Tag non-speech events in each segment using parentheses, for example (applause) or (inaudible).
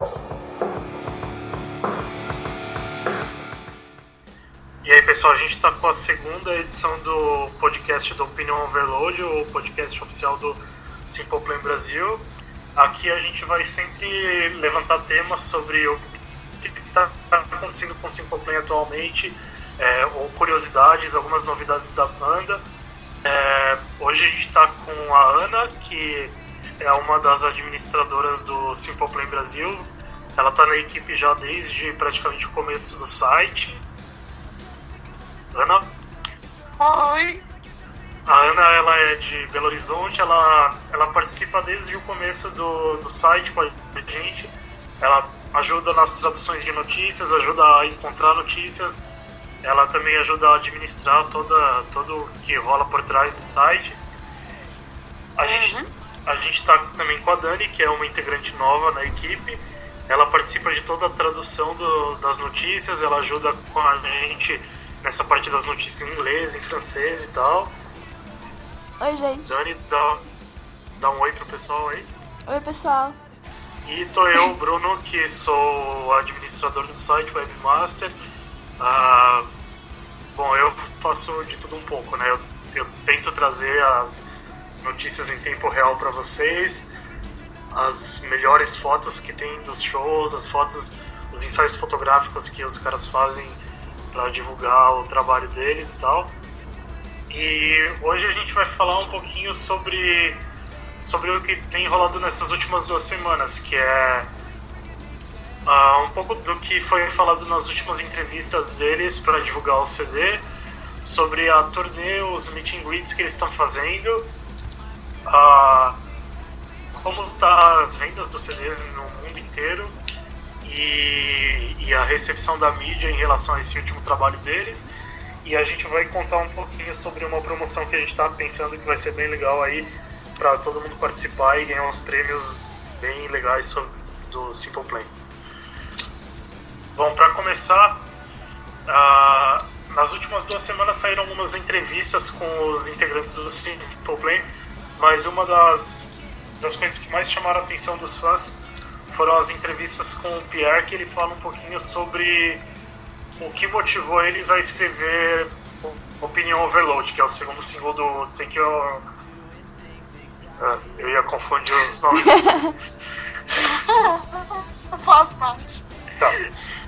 E aí, pessoal, a gente está com a segunda edição do podcast do Opinion Overload, o podcast oficial do Simple Plan Brasil. Aqui a gente vai sempre levantar temas sobre o que está acontecendo com o Simple Plan atualmente, é, ou curiosidades, algumas novidades da banda. É, hoje a gente está com a Ana, que é uma das administradoras do Simple Plan Brasil. Ela está na equipe já desde praticamente o começo do site. Ana? Oi! A Ana ela é de Belo Horizonte, ela, ela participa desde o começo do, do site com a gente. Ela ajuda nas traduções de notícias, ajuda a encontrar notícias, ela também ajuda a administrar toda, tudo que rola por trás do site. A gente Uhum. A gente está também com a Dani, que é uma integrante nova na equipe. Ela participa de toda a tradução do- das notícias, ela ajuda com a gente nessa parte das notícias em inglês, em francês e tal. Oi, gente. Dani, dá, dá um oi pro pessoal aí. Oi, pessoal. E tô eu, Bruno, que sou administrador do site, webmaster. Ah, bom, eu faço de tudo um pouco, né? Eu, eu tento trazer as notícias em tempo real para vocês, as melhores fotos que tem dos shows, as fotos, os ensaios fotográficos que os caras fazem para divulgar o trabalho deles e tal. E hoje a gente vai falar um pouquinho sobre sobre o que tem rolado nessas últimas duas semanas, que é ah, um pouco do que foi falado nas últimas entrevistas deles para divulgar o CD, sobre a turnê, os meet and greets que eles estão fazendo, ah, como tá as vendas dos CDs no mundo inteiro e, e a recepção da mídia em relação a esse último trabalho deles. E a gente vai contar um pouquinho sobre uma promoção que a gente está pensando que vai ser bem legal aí para todo mundo participar e ganhar uns prêmios bem legais so- do Simple Plan. Bom, para começar, ah, nas últimas duas semanas saíram algumas entrevistas com os integrantes do Simple Plan, mas uma das, das coisas que mais chamaram a atenção dos fãs foram as entrevistas com o Pierre, que ele fala um pouquinho sobre o que motivou eles a escrever Opinion Overload, que é o segundo single do Take Your... Ah, eu ia confundir os nomes. (laughs) Faz parte. Tá.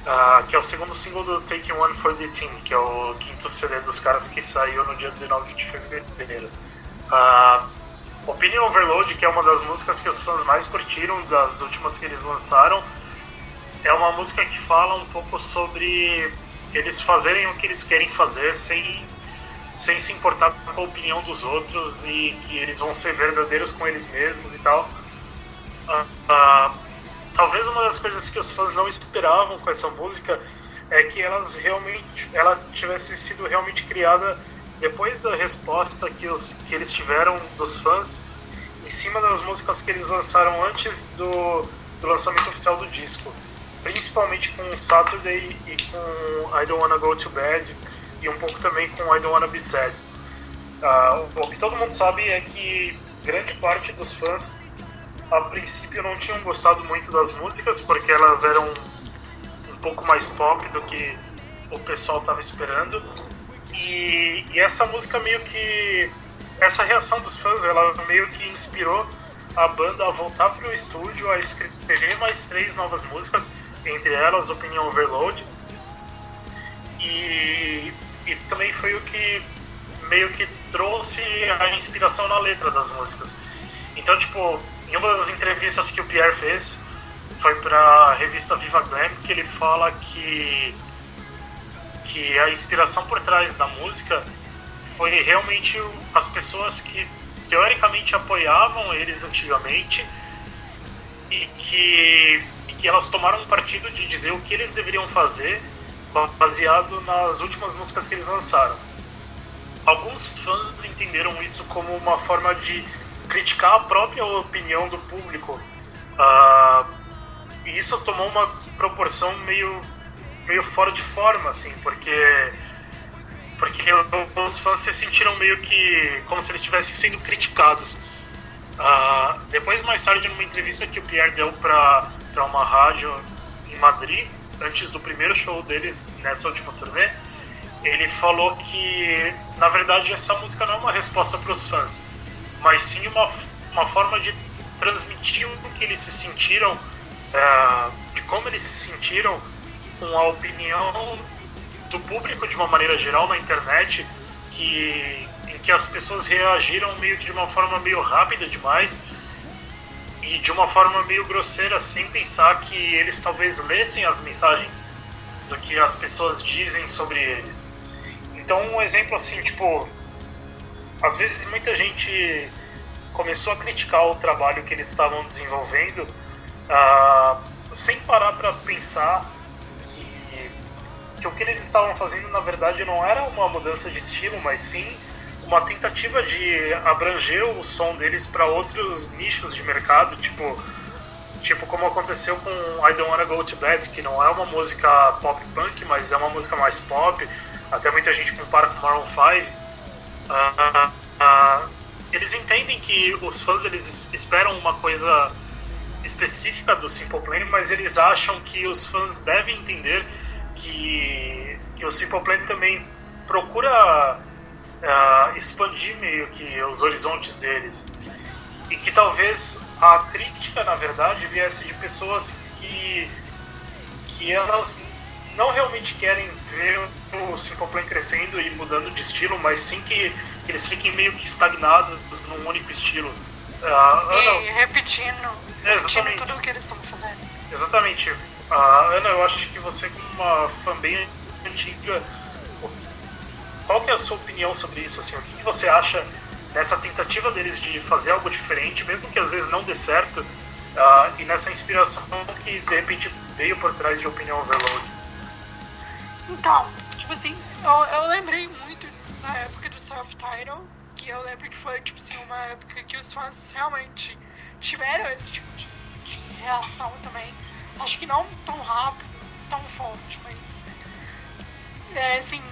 Ah, que é o segundo single do Take One for the Team, que é o quinto CD dos caras que saiu no dia 19 de fevereiro. Ah, Opinion Overload, que é uma das músicas que os fãs mais curtiram das últimas que eles lançaram, é uma música que fala um pouco sobre eles fazerem o que eles querem fazer sem, sem se importar com a opinião dos outros e que eles vão ser verdadeiros com eles mesmos e tal. Ah, ah, talvez uma das coisas que os fãs não esperavam com essa música é que elas realmente ela tivesse sido realmente criada depois da resposta que, os, que eles tiveram dos fãs em cima das músicas que eles lançaram antes do, do lançamento oficial do disco principalmente com Saturday e com I Don't Wanna Go to Bed e um pouco também com I Don't Wanna Be Sad. Ah, o que todo mundo sabe é que grande parte dos fãs a princípio não tinham gostado muito das músicas porque elas eram um pouco mais pop do que o pessoal estava esperando e, e essa música meio que essa reação dos fãs ela meio que inspirou a banda a voltar para o estúdio a escrever mais três novas músicas entre elas Opinion Overload. E, e também foi o que meio que trouxe a inspiração na letra das músicas. Então tipo em uma das entrevistas que o Pierre fez foi para a revista Viva Glam que ele fala que que a inspiração por trás da música foi realmente as pessoas que teoricamente apoiavam eles antigamente e que, e que elas tomaram partido de dizer o que eles deveriam fazer baseado nas últimas músicas que eles lançaram. Alguns fãs entenderam isso como uma forma de criticar a própria opinião do público. Ah, e isso tomou uma proporção meio, meio fora de forma, assim, porque porque os fãs se sentiram meio que como se eles estivessem sendo criticados. Ah, depois, mais tarde, numa entrevista que o Pierre deu para uma rádio em Madrid, antes do primeiro show deles nessa última turnê, ele falou que, na verdade, essa música não é uma resposta para os fãs, mas sim uma, uma forma de transmitir o que eles se sentiram, é, de como eles se sentiram com a opinião do público de uma maneira geral na internet, que, em que as pessoas reagiram meio que de uma forma meio rápida demais e de uma forma meio grosseira, sem pensar que eles talvez lessem as mensagens do que as pessoas dizem sobre eles. Então, um exemplo assim, tipo, às vezes muita gente começou a criticar o trabalho que eles estavam desenvolvendo uh, sem parar para pensar que o que eles estavam fazendo na verdade não era uma mudança de estilo, mas sim uma tentativa de abranger o som deles para outros nichos de mercado, tipo tipo como aconteceu com I Don't Wanna Go to Bed, que não é uma música pop punk, mas é uma música mais pop. Até muita gente compara com Maroon 5, uh, uh, eles entendem que os fãs eles esperam uma coisa específica do Simple Plan, mas eles acham que os fãs devem entender que, que o Simple Plan também procura uh, expandir meio que os horizontes deles. E que talvez a crítica, na verdade, viesse de pessoas que, que elas não realmente querem ver o Simple Plan crescendo e mudando de estilo, mas sim que, que eles fiquem meio que estagnados num único estilo. Uh, e repetindo, repetindo tudo o que eles estão fazendo. Exatamente. Uh, Ana, eu acho que você, como uma fã bem antiga, qual que é a sua opinião sobre isso? Assim, o que, que você acha nessa tentativa deles de fazer algo diferente, mesmo que às vezes não dê certo, uh, e nessa inspiração que de repente veio por trás de Opinião Overload? Então, tipo assim, eu, eu lembrei muito na época do self-title, que eu lembro que foi, tipo assim, uma época que os fãs realmente tiveram esse tipo de, de reação também. Acho que não tão rápido, tão forte, mas é, assim,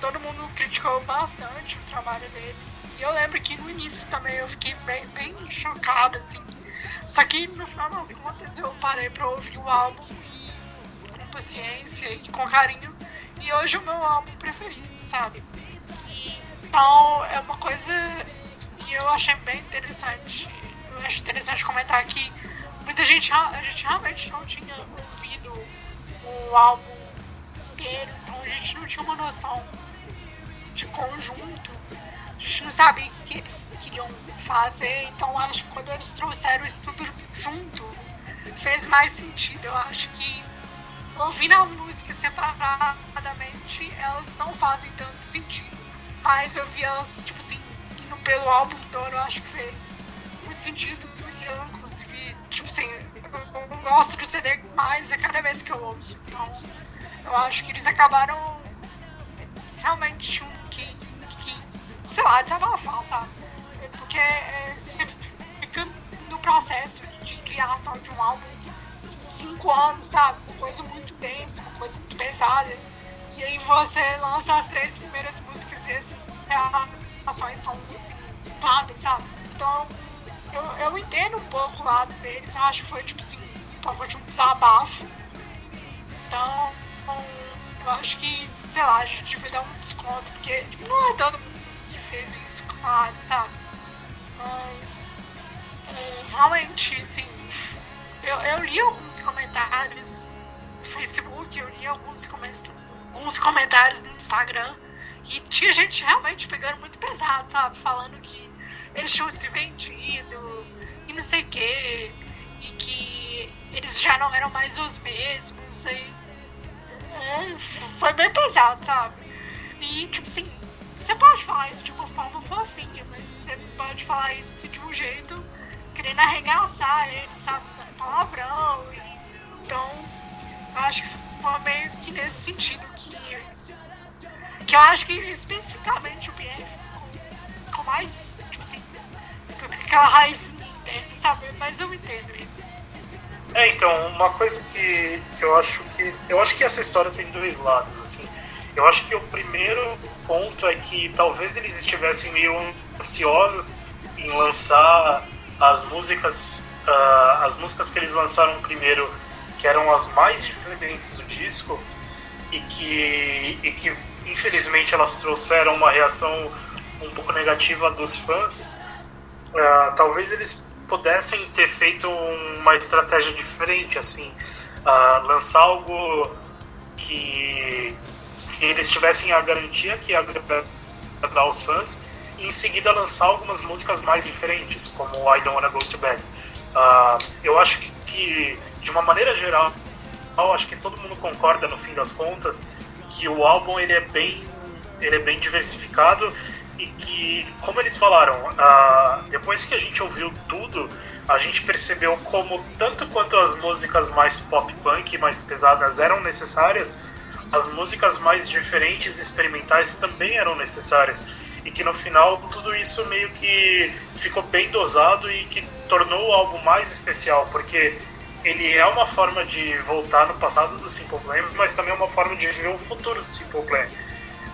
todo mundo criticou bastante o trabalho deles. E eu lembro que no início também eu fiquei bem, bem chocada, assim. Só que no final das contas eu parei pra ouvir o álbum e com paciência e com carinho e hoje é o meu álbum preferido, sabe? Então é uma coisa e eu achei bem interessante. Eu acho interessante comentar que muita gente, a gente realmente não tinha ouvido o álbum inteiro, então a gente não tinha uma noção de conjunto. A gente não sabia o que eles queriam fazer, então acho que quando eles trouxeram isso tudo junto, fez mais sentido. Eu acho que ouvindo as músicas separadamente, elas não fazem tanto sentido. Mas eu vi elas, tipo assim, indo pelo álbum todo, eu acho que fez muito sentido. E eu, tipo assim, eu gosto do CD mais a cada vez que eu ouço. Então, eu acho que eles acabaram realmente um que, que sei lá, desabafar, sabe? Porque é, você fica no processo de criação de um álbum cinco anos, sabe? Uma coisa muito densa, uma coisa muito pesada. E aí você lança as três primeiras músicas e essas reações são assim, sabe? Então eu, eu entendo um pouco o lado deles, acho que foi tipo assim, um pouco de um desabafo. Então, eu acho que, sei lá, a gente devia dar um desconto, porque tipo, não é todo mundo que fez isso, claro, sabe? Mas é, realmente, assim, eu, eu li alguns comentários no Facebook, eu li alguns, alguns comentários no Instagram. E tinha gente realmente pegando muito pesado, sabe? Falando que eles tinham se vendido e não sei o quê. E que eles já não eram mais os mesmos. E, é, foi bem pesado, sabe? E, tipo assim, você pode falar isso de uma forma fofinha, mas você pode falar isso de um jeito querendo arregaçar ele, sabe? Usando palavrão. E, então, acho que foi meio que nesse sentido que. Que eu acho que especificamente o com, com mais, aquela raiva dele, sabe? Mas eu entendo ele. É, então, uma coisa que, que eu acho que. Eu acho que essa história tem dois lados, assim. Eu acho que o primeiro ponto é que talvez eles estivessem meio ansiosos em lançar as músicas uh, as músicas que eles lançaram primeiro que eram as mais diferentes do disco e que, e que infelizmente elas trouxeram uma reação um pouco negativa dos fãs, uh, talvez eles pudessem ter feito uma estratégia diferente, assim, uh, lançar algo que, que, eles tivessem a garantia que ia agradar os fãs e em seguida lançar algumas músicas mais diferentes, como I Don't Wanna Go to Bed. Uh, eu acho que, que, de uma maneira geral, acho que todo mundo concorda no fim das contas que o álbum ele é bem ele é bem diversificado e que, como eles falaram, uh, depois que a gente ouviu tudo, a gente percebeu como, tanto quanto as músicas mais pop punk, mais pesadas eram necessárias, as músicas mais diferentes experimentais também eram necessárias. E que no final tudo isso meio que ficou bem dosado e que tornou o álbum mais especial, porque ele é uma forma de voltar no passado do Simple Plan, mas também é uma forma de viver o futuro do Simple Plan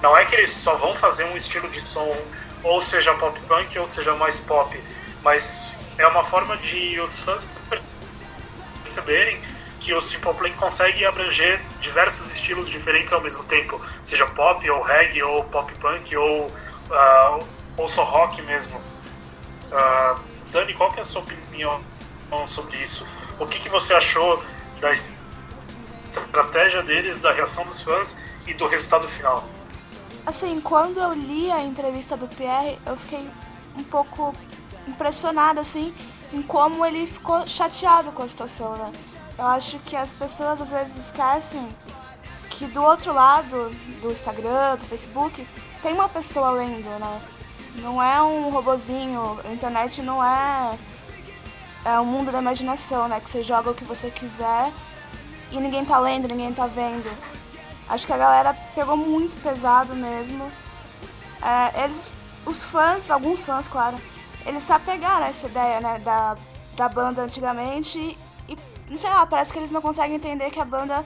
não é que eles só vão fazer um estilo de som, ou seja pop punk, ou seja mais pop, mas é uma forma de os fãs perceberem que o Simple Plan consegue abranger diversos estilos diferentes ao mesmo tempo, seja pop, ou reggae, ou pop punk, ou, uh, ou só rock mesmo. Uh, Dani, qual que é a sua opinião sobre isso? O que, que você achou da estratégia deles, da reação dos fãs e do resultado final? Assim, quando eu li a entrevista do Pierre, eu fiquei um pouco impressionada, assim, em como ele ficou chateado com a situação, né? Eu acho que as pessoas às vezes esquecem que do outro lado do Instagram, do Facebook, tem uma pessoa lendo, né? Não é um robozinho, a internet não é é um mundo da imaginação, né? Que você joga o que você quiser e ninguém tá lendo, ninguém tá vendo. Acho que a galera pegou muito pesado mesmo. É, eles, os fãs, alguns fãs, claro, eles se apegaram a essa ideia, né, da, da banda antigamente e, não sei lá, parece que eles não conseguem entender que a banda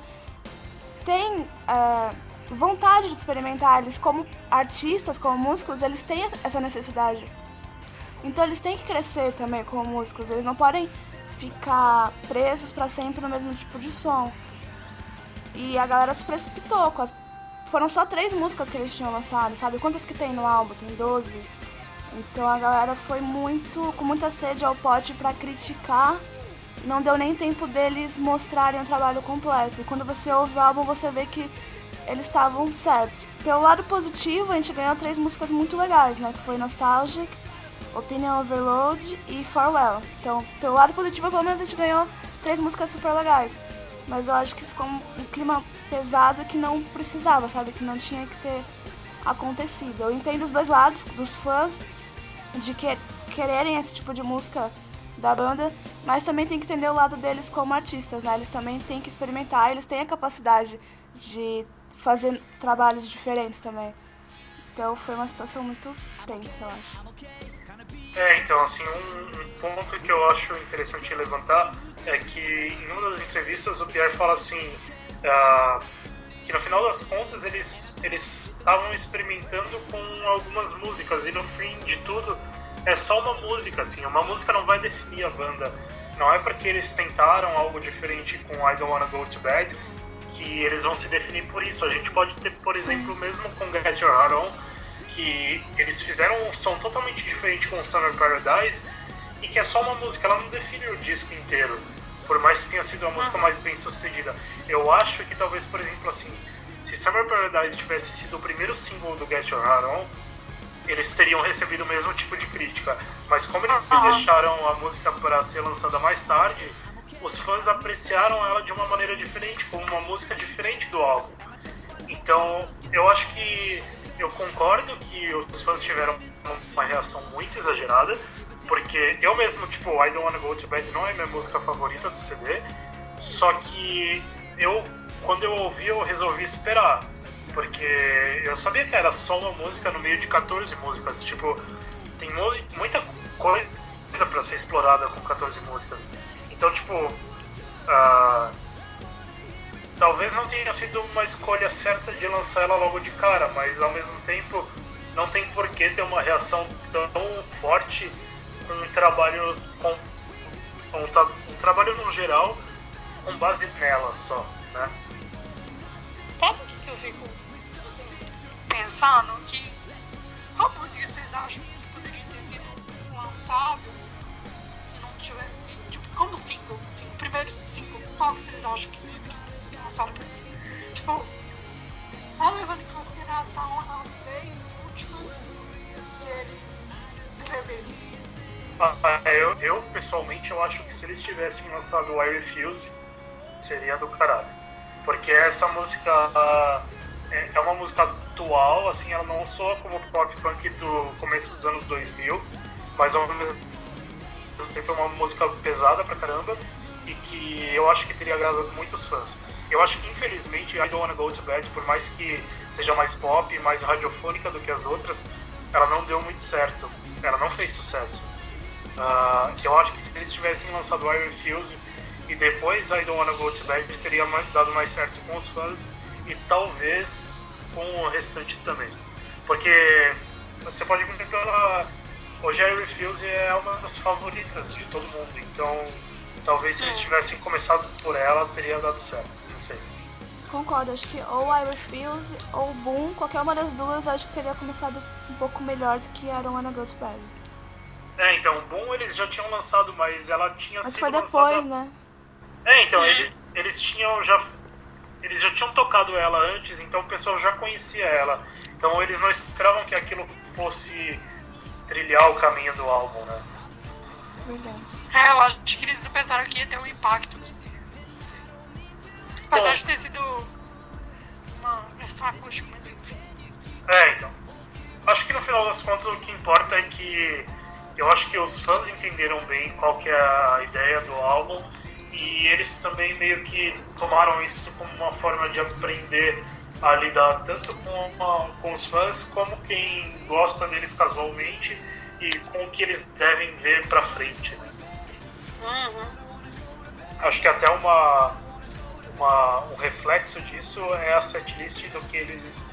tem é, vontade de experimentar. Eles, como artistas, como músicos, eles têm essa necessidade. Então eles têm que crescer também como músicos. Eles não podem ficar presos para sempre no mesmo tipo de som. E a galera se precipitou. As... Foram só três músicas que eles tinham lançado, sabe? Quantas que tem no álbum? Tem 12. Então a galera foi muito com muita sede ao pote para criticar. Não deu nem tempo deles mostrarem o trabalho completo. E quando você ouve o álbum, você vê que eles estavam certos. Pelo lado positivo, a gente ganhou três músicas muito legais, né? Que foi Nostalgic, Opinion Overload e Farewell. Então, pelo lado positivo, pelo menos a gente ganhou três músicas super legais mas eu acho que ficou um, clima pesado que não precisava, sabe? Que não tinha que ter acontecido. Eu entendo os dois lados, dos fãs, de que, quererem esse tipo de música da banda, mas também tem que entender o lado deles como artistas, né? Eles também têm que experimentar, eles têm a capacidade de fazer trabalhos diferentes também. Então foi uma situação muito tensa, eu acho. É, então, assim, um, um ponto que eu acho interessante levantar é que em uma das entrevistas o Pierre fala assim uh, que no final das contas eles eles estavam experimentando com algumas músicas e no fim de tudo é só uma música assim uma música não vai definir a banda. Não é porque eles tentaram algo diferente com I Don't Wanna Go to Bed que eles vão se definir por isso. A gente pode ter por exemplo mesmo com Get Your Heart On que eles fizeram um som totalmente diferente com Summer Paradise e que é só uma música, ela não define o disco inteiro, por mais que tenha sido a música mais bem sucedida. Eu acho que talvez, por exemplo, assim, se Summer Paradise tivesse sido o primeiro single do Get Your Heart On, eles teriam recebido o mesmo tipo de crítica. Mas como eles deixaram a música para ser lançada mais tarde, os fãs apreciaram ela de uma maneira diferente, como uma música diferente do álbum. Então, eu acho que eu concordo que os fãs tiveram uma reação muito exagerada, porque eu mesmo, tipo, I Don't Wanna Go To Bed não é minha música favorita do CD, só que eu, quando eu ouvi, eu resolvi esperar, porque eu sabia que era só uma música no meio de 14 músicas, tipo, tem muita coisa para ser explorada com 14 músicas. Então, tipo, uh, talvez não tenha sido uma escolha certa de lançar ela logo de cara, mas ao mesmo tempo não tem por que ter uma reação tão forte um trabalho com um, um trabalho no geral com base nela só, né? Sabe o que eu fico assim, pensando? Que qual música vocês acham que poderia ter sido lançado se não tivesse, tipo, como single, assim, o primeiro single, qual que vocês acham que deveria ter sido lançado primeiro? Tipo, tá levando em consideração as três últimas que eles escreveram. Ah, eu, eu, pessoalmente, eu acho que se eles tivessem lançado o I Refuse, seria do caralho. Porque essa música é, é uma música atual, assim, ela não soa como pop punk do começo dos anos 2000, mas ao mesmo tempo é uma música pesada pra caramba e que eu acho que teria agradado muitos fãs. Eu acho que infelizmente I Don't Wanna Go to Bed, por mais que seja mais pop, mais radiofônica do que as outras, ela não deu muito certo. Ela não fez sucesso. Uh, eu acho que se eles tivessem lançado I Refuse e depois I Don't Wanna Go to Bed, teria dado mais certo com os fãs e talvez com o restante também. Porque você pode ver pela. Hoje I Refuse é uma das favoritas de todo mundo, então talvez se eles é. tivessem começado por ela, teria dado certo. Não sei. Concordo, acho que ou I Refuse ou Boom, qualquer uma das duas, acho que teria começado um pouco melhor do que I Don't Wanna Go to Bed. É, então, Boom eles já tinham lançado, mas ela tinha mas sido foi depois, lançada... né? É, então, ele, eles tinham já eles já tinham tocado ela antes, então o pessoal já conhecia ela. Então eles não esperavam que aquilo fosse trilhar o caminho do álbum, né? É, eu acho que eles não pensaram que ia ter um impacto. Não sei. Apesar de ter sido uma versão acústica, mas enfim. É, então. Acho que no final das contas o que importa é que eu acho que os fãs entenderam bem qual que é a ideia do álbum e eles também meio que tomaram isso como uma forma de aprender a lidar tanto com, com os fãs como quem gosta deles casualmente e com o que eles devem ver pra frente. Né? Uhum. Acho que até uma, uma, um reflexo disso é a setlist do que eles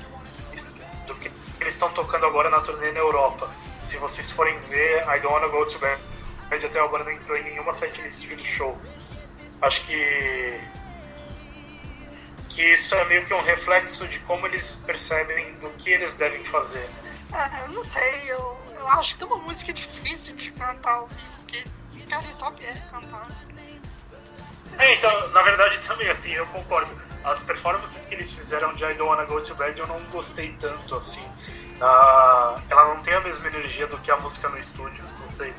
do que eles estão tocando agora na turnê na Europa. Se vocês forem ver, I Don't Wanna Go To Bed até agora não entrou em nenhuma setlist do show acho que que isso é meio que um reflexo de como eles percebem do que eles devem fazer. É, eu não sei, eu, eu acho que é uma música difícil de cantar ao vivo, porque cara só Pierre cantando. É, então, na verdade também, assim, eu concordo. As performances que eles fizeram de I Don't Wanna Go To Bed eu não gostei tanto, assim. Uh, ela não tem a mesma energia do que a música no estúdio, não sei.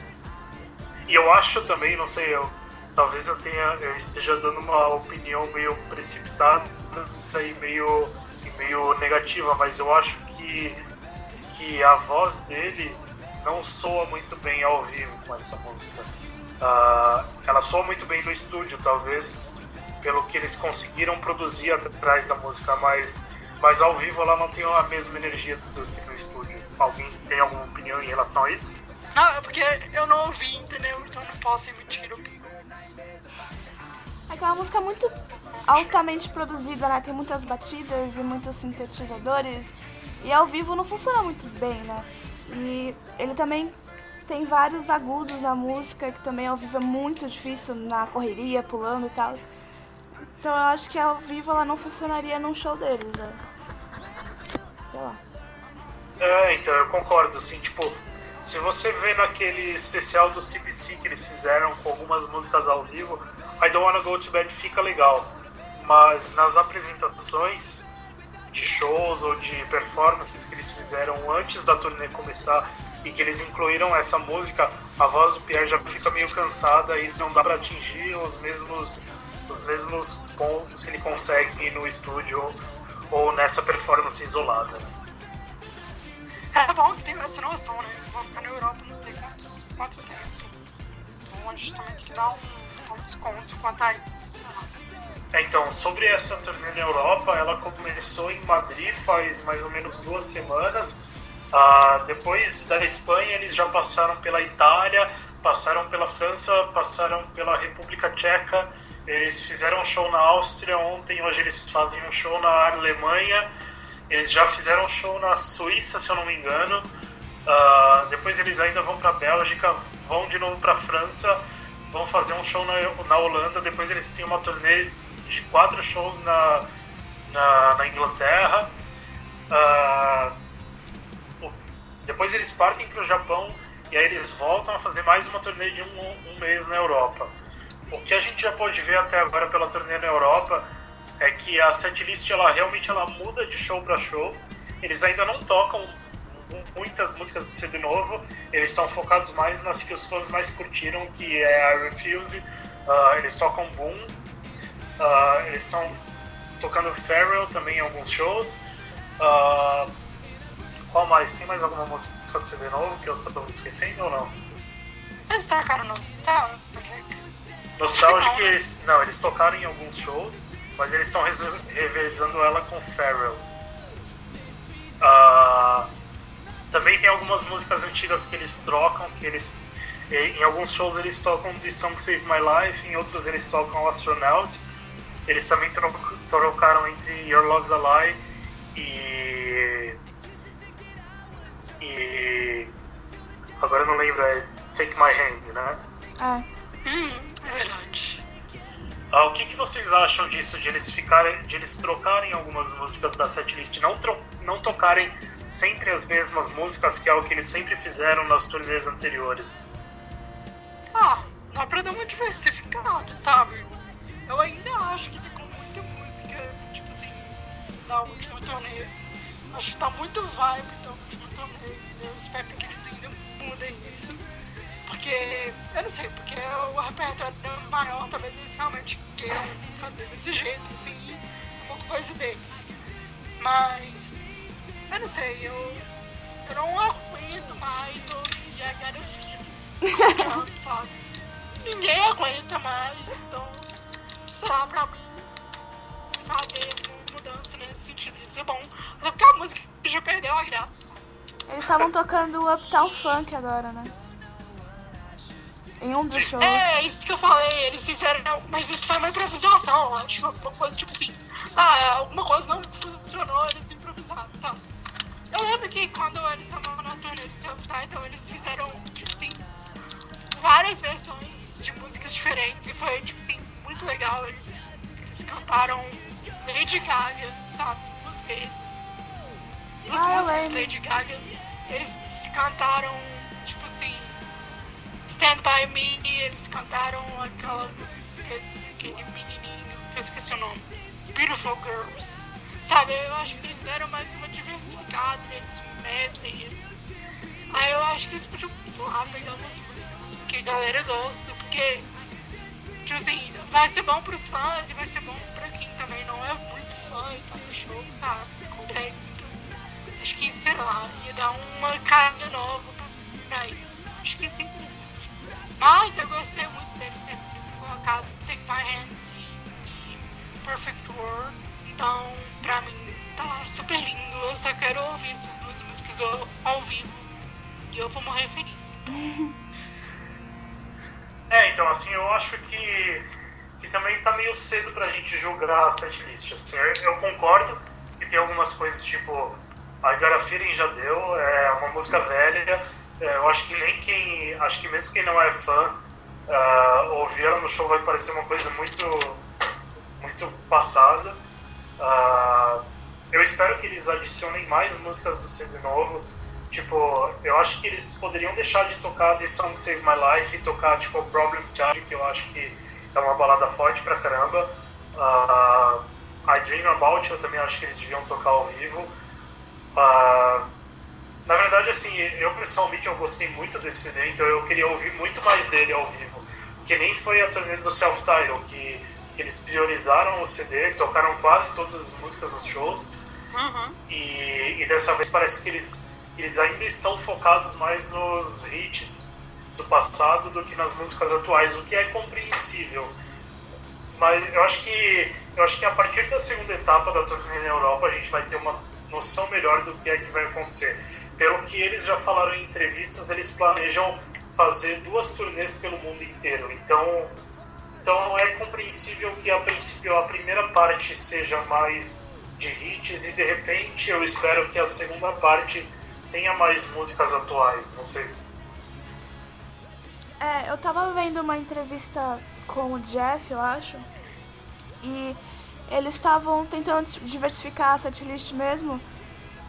E eu acho também, não sei, eu talvez eu tenha eu esteja dando uma opinião meio precipitada e meio meio negativa, mas eu acho que que a voz dele não soa muito bem ao vivo com essa música. Uh, ela soa muito bem no estúdio, talvez pelo que eles conseguiram produzir atrás da música, mas mas ao vivo ela não tem a mesma energia do que no estúdio. Alguém tem alguma opinião em relação a isso? Não, é porque eu não ouvi, entendeu? Então não posso emitir opinião. É que é uma música muito altamente produzida, né? Tem muitas batidas e muitos sintetizadores. E ao vivo não funciona muito bem, né? E ele também tem vários agudos na música, que também ao vivo é muito difícil na correria, pulando e tal. Então eu acho que ao vivo ela não funcionaria num show deles, né? Sei lá. É, então eu concordo, assim, tipo, se você vê naquele especial do CBC que eles fizeram com algumas músicas ao vivo, I Don't Wanna Go To Bed fica legal. Mas nas apresentações de shows ou de performances que eles fizeram antes da turnê começar e que eles incluíram essa música, a voz do Pierre já fica meio cansada e não dá para atingir os mesmos os mesmos pontos que ele consegue no estúdio ou nessa performance isolada. É bom que tem essa noção, né? Eles vão ficar na Europa não sei quantos, quanto tempo. Então a gente também tem que dar um um desconto quanto a isso. É, então, sobre essa turnê na Europa, ela começou em Madrid faz mais ou menos duas semanas. Ah, depois da Espanha, eles já passaram pela Itália, passaram pela França, passaram pela República Tcheca. Eles fizeram um show na Áustria ontem, hoje eles fazem um show na Alemanha. Eles já fizeram um show na Suíça, se eu não me engano. Ah, depois eles ainda vão para Bélgica, vão de novo para França vão fazer um show na, na Holanda, depois eles têm uma turnê de quatro shows na, na, na Inglaterra. Uh, depois eles partem para o Japão e aí eles voltam a fazer mais uma turnê de um, um mês na Europa. O que a gente já pode ver até agora pela turnê na Europa é que a setlist ela realmente ela muda de show para show. Eles ainda não tocam muitas músicas do CD novo, eles estão focados mais nas que os fãs mais curtiram, que é a Refuse. Uh, eles tocam Boom, uh, eles estão tocando Farewell também em alguns shows. Uh, qual mais? Tem mais alguma música do CD novo que eu tô esquecendo ou não? Eles tocaram no Nostalgic, eles, não, eles tocaram em alguns shows, mas eles estão revezando ela com Farewell. Uh, também tem algumas músicas antigas que eles trocam, que eles em alguns shows eles tocam The Song Save My Life, em outros eles tocam Astronaut. Eles também trocaram entre Your Love's a Lie e. e. agora eu não lembro, é Take My Hand, né? Ah. Hum, é verdade. Ah, o que, que vocês acham disso, de eles ficarem, de eles trocarem algumas músicas da setlist, não, tro não tocarem sempre as mesmas músicas, que é o que eles sempre fizeram nas turnês anteriores? Ah, dá pra dar uma diversificada, sabe? Eu ainda acho que ficou muita música, tipo assim, da última turnê. Acho que tá muito vibe da última turnê. Eu espero que eles ainda mudem isso. Porque, eu não sei, porque o repertório é maior, talvez eles realmente queiram fazer desse jeito, assim, uma coisa deles. Mas, eu não sei, eu, eu não aguento mais ouvir a garota (laughs) sabe? Ninguém aguenta mais, então, lá, pra mim, fazer uma mudança nesse sentido isso é bom. Até porque a música já perdeu a graça. Eles estavam tocando o Uptown Funk agora, né? Em um dos shows. É, isso que eu falei, eles fizeram. Mas isso foi uma improvisação, acho. Uma coisa tipo assim. Ah, alguma coisa não funcionou, eles improvisaram, sabe? Eu lembro que quando eles estavam na turnê de self-title, eles fizeram, tipo assim, várias versões de músicas diferentes e foi, tipo assim, muito legal. Eles, eles cantaram Lady Gaga, sabe? Duas vezes. Duas Ah, músicas Lady Gaga. Eles cantaram, Stand By Me, eles cantaram aquela aquele menininho, eu esqueci o nome, Beautiful Girls. Sabe, eu acho que eles deram mais uma diversificada nesses medleys. Aí eu acho que eles podiam, sei lá, pegar umas músicas que a galera gosta, porque, tipo assim, vai ser bom pros fãs e vai ser bom pra quem também não é muito fã e tá no show, sabe? Se acontece. Então, acho que, sei lá, ia dar uma cara nova pra isso. Acho que isso interessante. Mas eu gostei muito deles terem colocado Take My Hand e, e Perfect World. Então, pra mim, tá super lindo. Eu só quero ouvir essas duas músicas ao, vivo. E eu vou morrer feliz. (laughs) É, então, assim, eu acho que, que também tá meio cedo pra gente julgar a setlist. Assim, eu, concordo que tem algumas coisas tipo a Feeling já deu, é uma música velha. É, eu acho que nem quem. Acho que mesmo quem não é fã ah, ouvir ela no show vai parecer uma coisa muito, muito passada. Ah, eu espero que eles adicionem mais músicas do CD novo. Tipo, eu acho que eles poderiam deixar de tocar The Song Save My Life e tocar, tipo, Problem Child, que eu acho que é uma balada forte pra caramba. Ah, I Dream About eu também acho que eles deviam tocar ao vivo. Ah, na verdade, assim, eu pessoalmente eu gostei muito desse CD, então eu queria ouvir muito mais dele ao vivo. Que nem foi a turnê do Self Title, que, que eles priorizaram o CD, tocaram quase todas as músicas nos shows. Uhum. E, e dessa vez parece que eles, que eles ainda estão focados mais nos hits do passado do que nas músicas atuais, o que é compreensível. Mas eu acho que eu acho que a partir da segunda etapa da turnê na Europa a gente vai ter uma noção melhor do que é que vai acontecer. Pelo que eles já falaram em entrevistas, eles planejam fazer duas turnês pelo mundo inteiro. Então, então é compreensível que a princípio a primeira parte seja mais de hits e de repente eu espero que a segunda parte tenha mais músicas atuais, não sei. É, eu tava vendo uma entrevista com o Jeff, eu acho, e eles estavam tentando diversificar a setlist mesmo,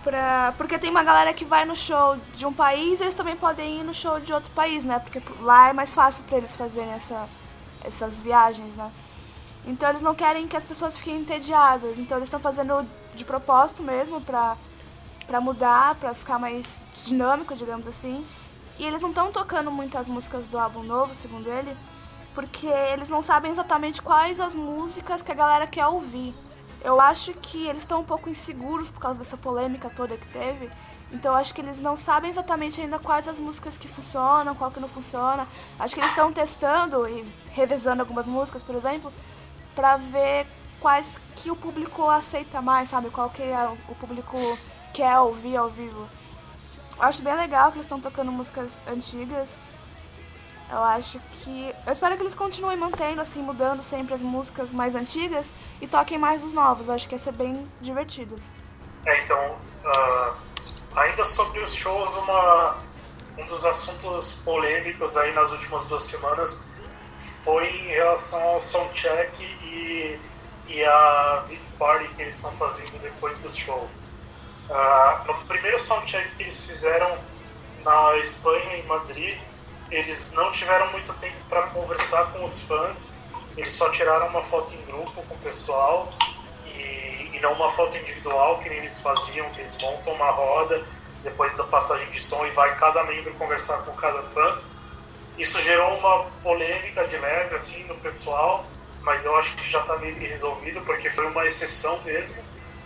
pra, porque tem uma galera que vai no show de um país eles também podem ir no show de outro país, né? Porque lá é mais fácil para eles fazerem essa, essas viagens, né? Então eles não querem que as pessoas fiquem entediadas, então eles estão fazendo de propósito mesmo pra, pra mudar, pra ficar mais dinâmico, digamos assim. E eles não estão tocando muitas músicas do álbum novo, segundo ele, porque eles não sabem exatamente quais as músicas que a galera quer ouvir. Eu acho que eles estão um pouco inseguros por causa dessa polêmica toda que teve. Então acho que eles não sabem exatamente ainda quais as músicas que funcionam, qual que não funciona. Acho que eles estão testando e revezando algumas músicas, por exemplo, pra ver quais que o público aceita mais, sabe? Qual que é o público quer ouvir ao vivo. Acho bem legal que eles estão tocando músicas antigas. Eu acho que. Eu espero que eles continuem mantendo, assim, mudando sempre as músicas mais antigas e toquem mais os novos. Eu acho que ia ser bem divertido. É, então. Uh, ainda sobre os shows, uma, um dos assuntos polêmicos aí nas últimas duas semanas foi em relação ao soundcheck e, e a VIP Party que eles estão fazendo depois dos shows. Uh, no primeiro soundcheck que eles fizeram na Espanha, em Madrid, eles não tiveram muito tempo para conversar com os fãs, eles só tiraram uma foto em grupo com o pessoal e, e não uma foto individual que eles faziam, que eles montam uma roda depois da passagem de som e vai cada membro conversar com cada fã. Isso gerou uma polêmica de leve assim no pessoal, mas eu acho que já está meio que resolvido porque foi uma exceção mesmo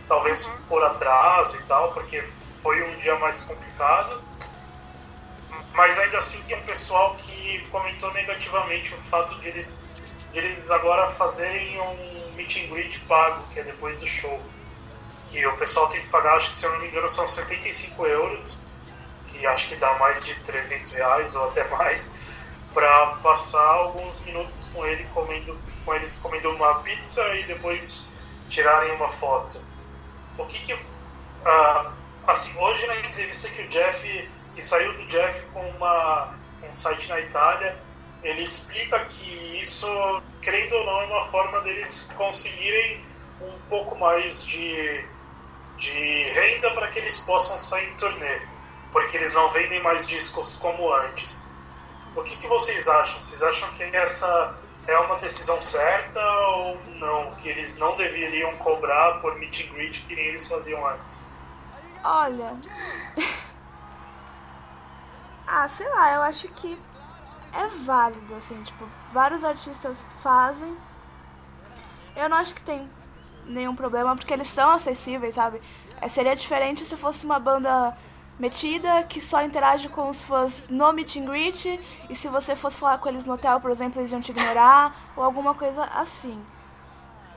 talvez por atraso e tal, porque foi um dia mais complicado. Mas ainda assim tem um pessoal que comentou negativamente o fato de eles, de eles agora fazerem um meet and greet pago, que é depois do show. E o pessoal tem que pagar, acho que se eu não me engano, são 75 euros, que acho que dá mais de 300 reais ou até mais, para passar alguns minutos com ele comendo, com eles comendo uma pizza e depois tirarem uma foto o que que uh, assim hoje na entrevista que o Jeff que saiu do Jeff com uma um site na Itália ele explica que isso crendo ou não é uma forma deles conseguirem um pouco mais de de renda para que eles possam sair em turnê porque eles não vendem mais discos como antes o que, que vocês acham vocês acham que essa é uma decisão certa ou não? Que eles não deveriam cobrar por meet and greet que nem eles faziam antes? Olha. Ah, sei lá, eu acho que é válido, assim, tipo, vários artistas fazem. Eu não acho que tem nenhum problema, porque eles são acessíveis, sabe? É, seria diferente se fosse uma banda metida que só interage com os fãs no meet and greet e se você fosse falar com eles no hotel, por exemplo, eles iam te ignorar ou alguma coisa assim.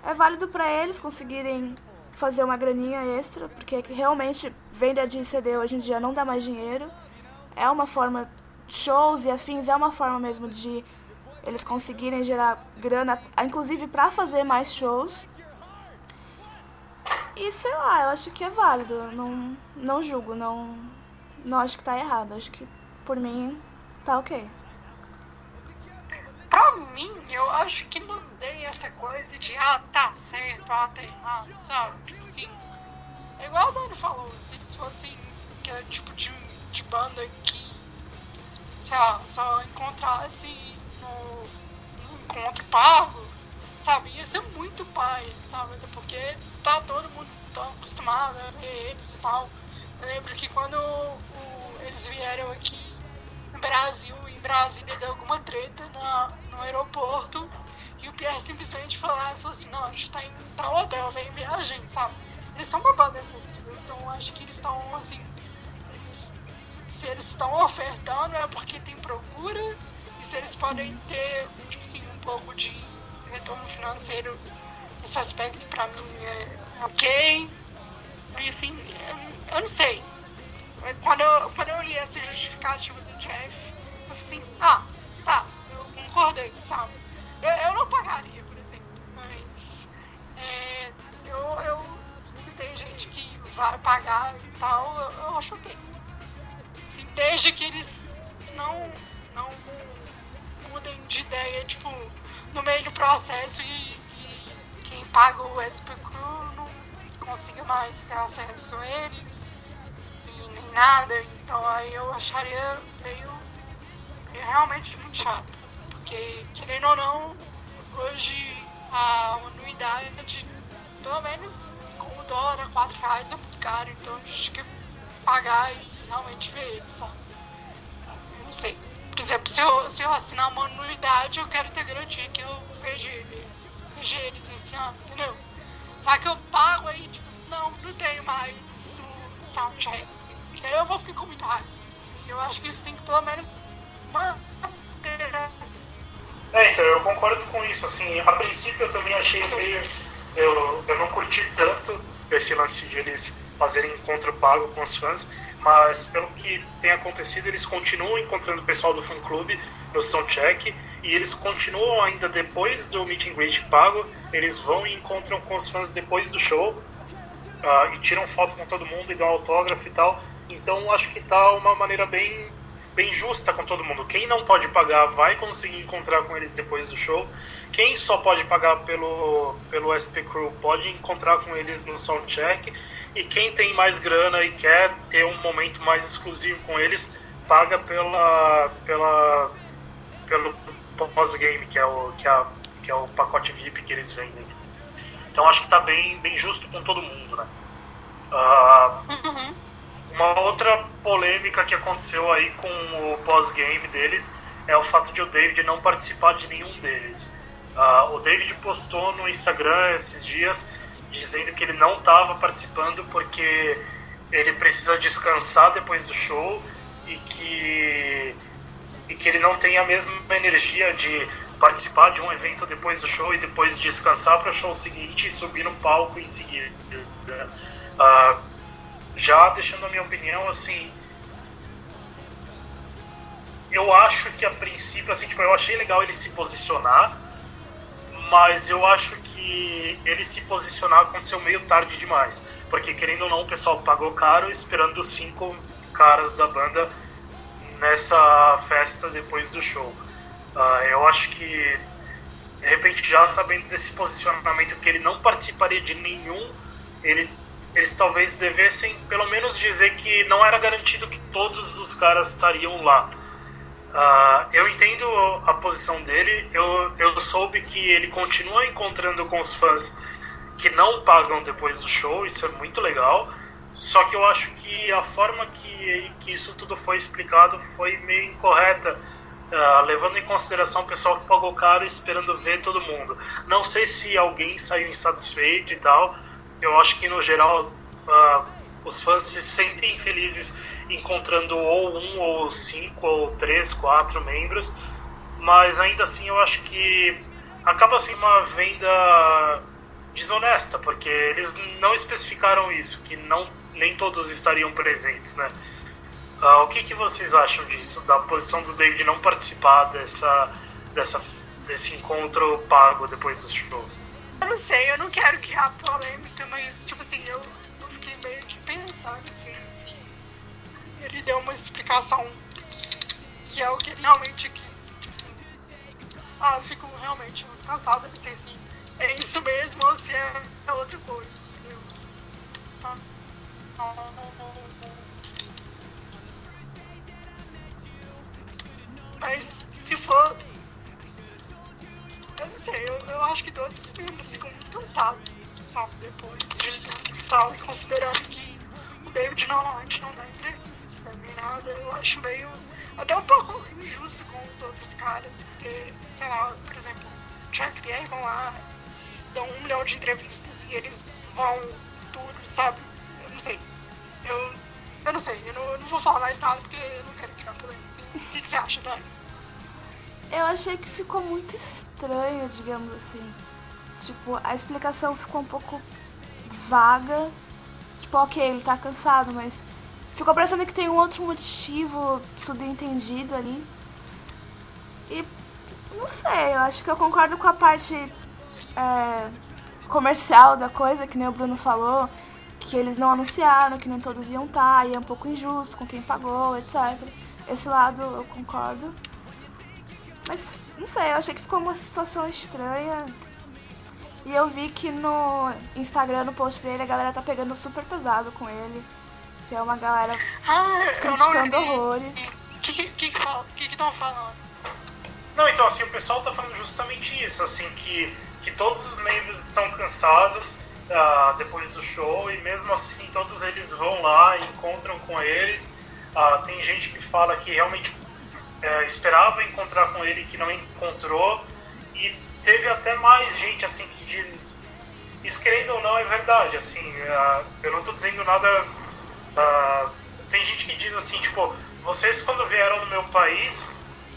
É válido para eles conseguirem fazer uma graninha extra, porque realmente venda de CD hoje em dia não dá mais dinheiro. É uma forma shows e afins é uma forma mesmo de eles conseguirem gerar grana, inclusive para fazer mais shows. E sei lá, eu acho que é válido. Não, não julgo, não, não acho que tá errado. Acho que por mim tá ok. Pra mim, eu acho que não tem essa coisa de ah, tá certo, ah, tá errado, sabe? Tipo assim. É igual o Dani falou, se eles fossem que é tipo de, de banda que, sei lá, só encontrasse no, no encontro pago, sabe? Ia ser muito pai, sabe? Até porque tá todo mundo tão acostumado a ver eles e tal. Eu lembro que quando o, eles vieram aqui no Brasil, em Brasília, deu alguma treta na, no aeroporto. E o Pierre simplesmente foi lá e falou assim, não, a gente tá indo pra hotel, vem viagem, sabe? Eles são uma banda acessível, então acho que eles estão assim. Se eles estão ofertando é porque tem procura e se eles podem ter, tipo assim, um pouco de retorno financeiro esse aspecto pra mim é ok. E assim, eu, eu não sei. Quando eu, quando eu li essa justificativa do Jeff, eu falei assim, ah, tá, eu concordei, sabe? Eu, eu não pagaria, por exemplo, mas é, eu, eu, se tem gente que vai pagar e tal, eu, eu acho ok. Desde que eles não, não mudem de ideia, tipo, no meio do processo e, e quem paga o SP Crew não consiga mais ter acesso a eles e nem nada. Então aí eu acharia meio, meio realmente muito chato. Porque, querendo ou não, hoje a anuidade, pelo menos com o dólar a 4 reais é muito caro, então a gente quer pagar e realmente ver ele, sabe? não sei. Por exemplo, se eu, se eu assinar uma anuidade, eu quero ter garantia que eu vejo ele, vejo eles esse ano, entendeu? Vai que eu pago aí, tipo, não, não tenho mais o soundcheck. E aí eu vou ficar com muita raiva. Eu acho que isso tem que pelo menos manter. É, então, eu concordo com isso, assim, a princípio eu também achei meio. Eu, eu não curti tanto esse lance de eles fazerem encontro pago com os fãs, mas pelo que tem acontecido, eles continuam encontrando o pessoal do fã clube no soundcheck e eles continuam ainda depois do meet and greet pago, eles vão e encontram com os fãs depois do show uh, e tiram foto com todo mundo e dão autógrafo e tal. Então acho que tá uma maneira bem bem justa com todo mundo. Quem não pode pagar vai conseguir encontrar com eles depois do show. Quem só pode pagar pelo pelo SP Crew pode encontrar com eles no soundcheck e quem tem mais grana e quer ter um momento mais exclusivo com eles, paga pela, pela, pelo pós-game, que, é o, que, é, que é o pacote VIP que eles vendem. Então acho que está bem, bem justo com todo mundo, né? Uh, Uma outra polêmica que aconteceu aí com o pós-game deles é o fato de o David não participar de nenhum deles. Uh, o David postou no Instagram esses dias dizendo que ele não estava participando porque ele precisa descansar depois do show e que, e que ele não tem a mesma energia de participar de um evento depois do show e depois descansar para o show seguinte e subir no palco em seguida. Uh, já deixando a minha opinião, assim, eu acho que a princípio, assim, tipo, eu achei legal ele se posicionar, mas eu acho que ele se posicionar aconteceu meio tarde demais. Porque, querendo ou não, o pessoal pagou caro esperando cinco caras da banda nessa festa depois do show. Uh, eu acho que, de repente, já sabendo desse posicionamento que ele não participaria de nenhum, ele, eles talvez devessem pelo menos dizer que não era garantido que todos os caras estariam lá. Uh, eu entendo a posição dele, eu, eu soube que ele continua encontrando com os fãs que não pagam depois do show, isso é muito legal. Só que eu acho que a forma que, que isso tudo foi explicado foi meio incorreta, uh, levando em consideração o pessoal que pagou caro esperando ver todo mundo. Não sei se alguém saiu insatisfeito e tal, eu acho que no geral uh, os fãs se sentem felizes encontrando ou um, ou cinco, ou três, quatro membros, mas ainda assim eu acho que acaba sendo uma venda desonesta, porque eles não especificaram isso, que não nem todos estariam presentes, né? Uh, o que, que vocês acham disso, da posição do David não participar dessa, dessa, desse encontro pago depois dos shows? Eu não sei, eu não quero criar polêmica, mas, tipo assim, eu, eu fiquei meio que pensando, assim, ele deu uma explicação que é o que realmente que assim, ah, eu fico realmente muito cansada, não sei se é isso mesmo ou se é outra coisa, entendeu? Tá. Mas se for. Eu não sei, eu, eu acho que todos os membros ficam muito cansados, sabe, depois de tal, considerando que o David normalmente não dá entrevista nada, eu acho meio. até um pouco injusto com os outros caras, porque, sei lá, por exemplo, Jack Pierre vão lá, dão um milhão de entrevistas e eles vão tudo, sabe? Eu não sei. Eu, eu não sei, eu não, eu não vou falar mais nada porque eu não quero criar polêmica. O que, que você acha, Dani? Eu achei que ficou muito estranho, digamos assim. Tipo, a explicação ficou um pouco vaga. Tipo, ok, ele tá cansado, mas Ficou parecendo que tem um outro motivo subentendido ali. E não sei, eu acho que eu concordo com a parte é, comercial da coisa, que nem o Bruno falou, que eles não anunciaram, que nem todos iam estar, tá, e é um pouco injusto com quem pagou, etc. Esse lado eu concordo. Mas, não sei, eu achei que ficou uma situação estranha. E eu vi que no Instagram, no post dele, a galera tá pegando super pesado com ele. Tem uma galera Ah, eu não criticando horrores. O que que que que que estão falando? Não, então assim, o pessoal tá falando justamente isso, assim, que, que todos os membros estão cansados ah, depois do show e mesmo assim todos eles vão lá, encontram com eles. Ah, tem gente que fala que realmente eh, esperava encontrar com ele que não encontrou e teve até mais gente assim que diz isso querendo ou não é verdade, assim, ah, eu não tô dizendo nada ah, tem gente que diz assim, tipo, vocês quando vieram no meu país,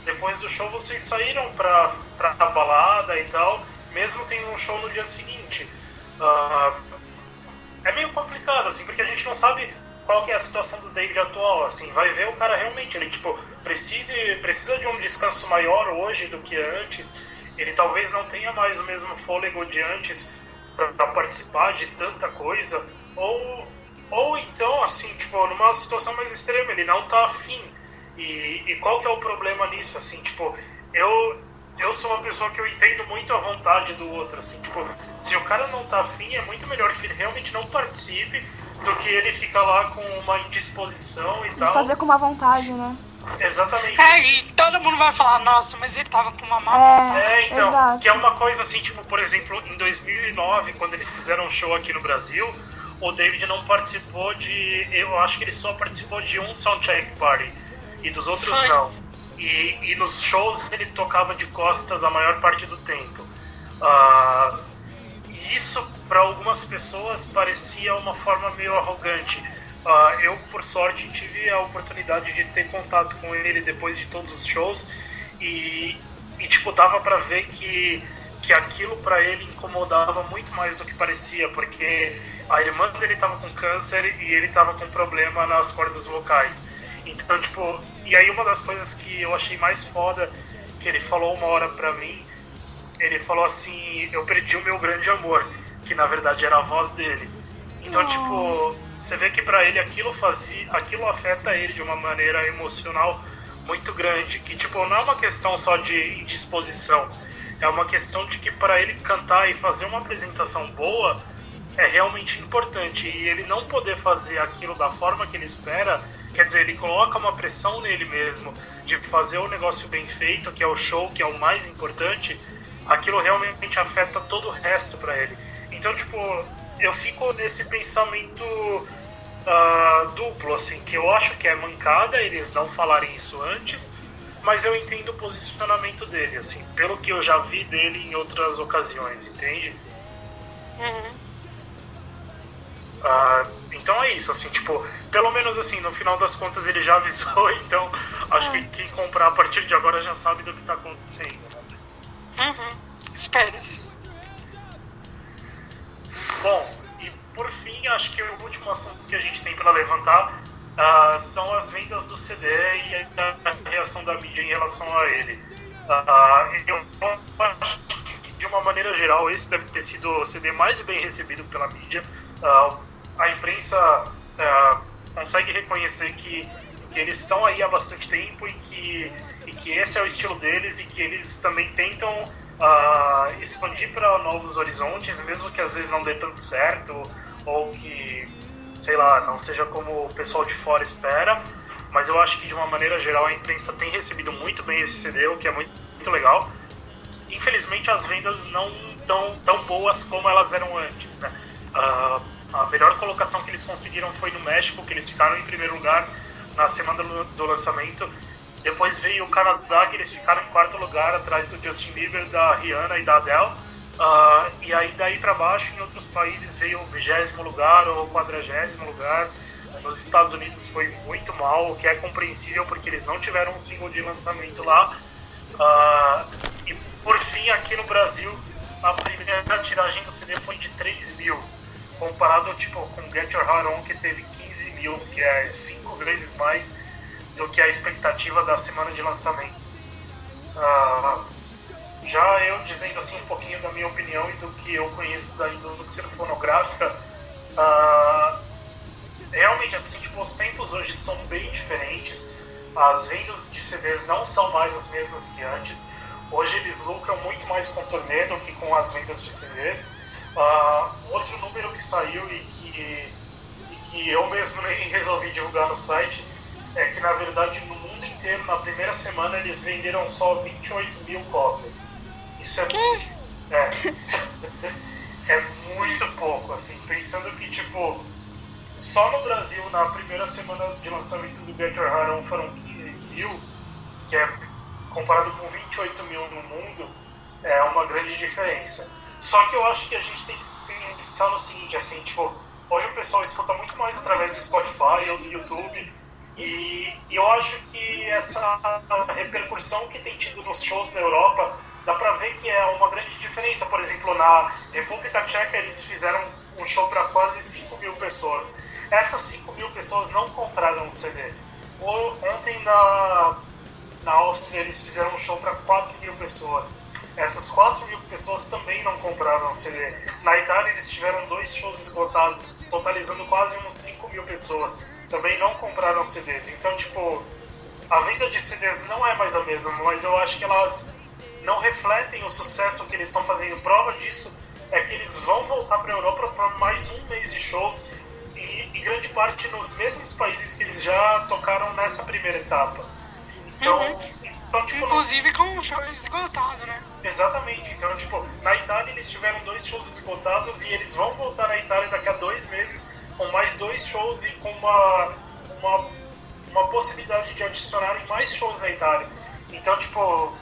depois do show vocês saíram pra, pra balada e tal, mesmo tendo um show no dia seguinte. Ah, é meio complicado, assim, porque a gente não sabe qual que é a situação do David atual, assim, vai ver o cara realmente, ele, tipo, precise, precisa de um descanso maior hoje do que antes, ele talvez não tenha mais o mesmo fôlego de antes para participar de tanta coisa, ou, ou então, assim, tipo, numa situação mais extrema, ele não tá afim. E, e qual que é o problema nisso, assim, tipo, eu, eu sou uma pessoa que eu entendo muito a vontade do outro, assim, tipo, se o cara não tá afim, é muito melhor que ele realmente não participe do que ele ficar lá com uma indisposição e tal. Fazer com uma vontade, né? Exatamente. É, e todo mundo vai falar, nossa, mas ele tava com uma má É, É, então, exato. que é uma coisa assim, tipo, por exemplo, em 2009, quando eles fizeram um show aqui no Brasil, o David não participou de, eu acho que ele só participou de um soundcheck party, e dos outros Foi. não. E, e nos shows ele tocava de costas a maior parte do tempo. Ah, e isso, para algumas pessoas, parecia uma forma meio arrogante. Ah, eu, por sorte, tive a oportunidade de ter contato com ele depois de todos os shows e, e tipo, dava pra ver que, que aquilo pra ele incomodava muito mais do que parecia, porque a irmã dele tava com câncer e ele tava com problema nas cordas vocais. Então, tipo, e aí uma das coisas que eu achei mais foda que ele falou uma hora pra mim ele falou assim, eu perdi o meu grande amor, que na verdade era a voz dele. Então, tipo, você vê que pra ele aquilo fazia, aquilo afeta ele de uma maneira emocional muito grande, que tipo, não é uma questão só de indisposição, é uma questão de que para ele cantar e fazer uma apresentação boa é realmente importante e ele não poder fazer aquilo da forma que ele espera, quer dizer, ele coloca uma pressão nele mesmo de fazer o negócio bem feito, que é o show, que é o mais importante, aquilo realmente afeta todo o resto para ele. Então, tipo, eu fico nesse pensamento ah, duplo, assim, que eu acho que é mancada eles não falarem isso antes, mas eu entendo o posicionamento dele, assim, pelo que eu já vi dele em outras ocasiões, entende? Uhum. Ah, então é isso, assim, tipo, pelo menos assim, no final das contas ele já avisou, (laughs) então acho que quem comprar a partir de agora já sabe do que tá acontecendo, né? Uhum. Espera-se. Bom, e por fim, acho que o último assunto que a gente tem para levantar ah, são as vendas do CD e a, a reação da mídia em relação a ele. Ah, eu acho que, de uma maneira geral, esse deve ter sido o CD mais bem recebido pela mídia. Ah, a imprensa ah, consegue reconhecer que, que eles estão aí há bastante tempo e que, e que esse é o estilo deles e que eles também tentam ah, expandir para novos horizontes, mesmo que às vezes não dê tanto certo ou que, sei lá, não seja como o pessoal de fora espera. Mas eu acho que de uma maneira geral a imprensa tem recebido muito bem esse CD, o que é muito, muito legal. Infelizmente as vendas não estão tão boas como elas eram antes, né? Ah, a melhor colocação que eles conseguiram foi no México, que eles ficaram em primeiro lugar na semana do lançamento. Depois veio o Canadá, que eles ficaram em quarto lugar, atrás do Justin Bieber, da Rihanna e da Adele. Ah, e aí daí para baixo, em outros países, veio o vigésimo lugar ou quadragésimo lugar. Nos Estados Unidos foi muito mal, o que é compreensível porque eles não tiveram um single de lançamento lá. Ah, e por fim, aqui no Brasil, a primeira tiragem do CD foi de 3 mil, comparado tipo, com Get Your Heart On, que teve 15 mil, que é cinco vezes mais do que a expectativa da semana de lançamento. Ah, já eu dizendo assim um pouquinho da minha opinião e do que eu conheço da indústria fonográfica, ah, realmente assim, tipo, os tempos hoje são bem diferentes. As vendas de CDs não são mais as mesmas que antes. Hoje eles lucram muito mais com turnê do que com as vendas de CDs. Uh, outro número que saiu e que, e que eu mesmo nem (laughs) resolvi divulgar no site é que, na verdade, no mundo inteiro, na primeira semana, eles venderam só 28 mil cópias. Isso é, é, (laughs) é muito pouco, assim, pensando que, tipo, só no Brasil, na primeira semana de lançamento do Get Your Heart On foram 15 mil, que é comparado com 28 mil no mundo, é uma grande diferença. Só que eu acho que a gente tem que pensar no seguinte, assim, tipo, hoje o pessoal escuta muito mais através do Spotify ou do YouTube, e, e eu acho que essa repercussão que tem tido nos shows na Europa, dá pra ver que é uma grande diferença. Por exemplo, na República Tcheca eles fizeram um show para quase 5 mil pessoas. Essas 5 mil pessoas não compraram o CD. Ontem na, na Áustria eles fizeram um show para 4 mil pessoas. Essas 4 mil pessoas também não compraram o CD. Na Itália eles tiveram dois shows esgotados, totalizando quase uns 5 mil pessoas. Também não compraram CDs. Então, tipo, a venda de CDs não é mais a mesma, mas eu acho que elas não refletem o sucesso que eles estão fazendo. Prova disso é que eles vão voltar para a Europa para mais um mês de shows e, e, grande parte nos mesmos países que eles já tocaram nessa primeira etapa. Então, uhum. então tipo, Inclusive com um show esgotado, né? Exatamente. Então, tipo, na Itália eles tiveram dois shows esgotados e eles vão voltar na Itália daqui a dois meses com mais dois shows e com uma, uma, uma possibilidade de adicionarem mais shows na Itália. Então, tipo, uh,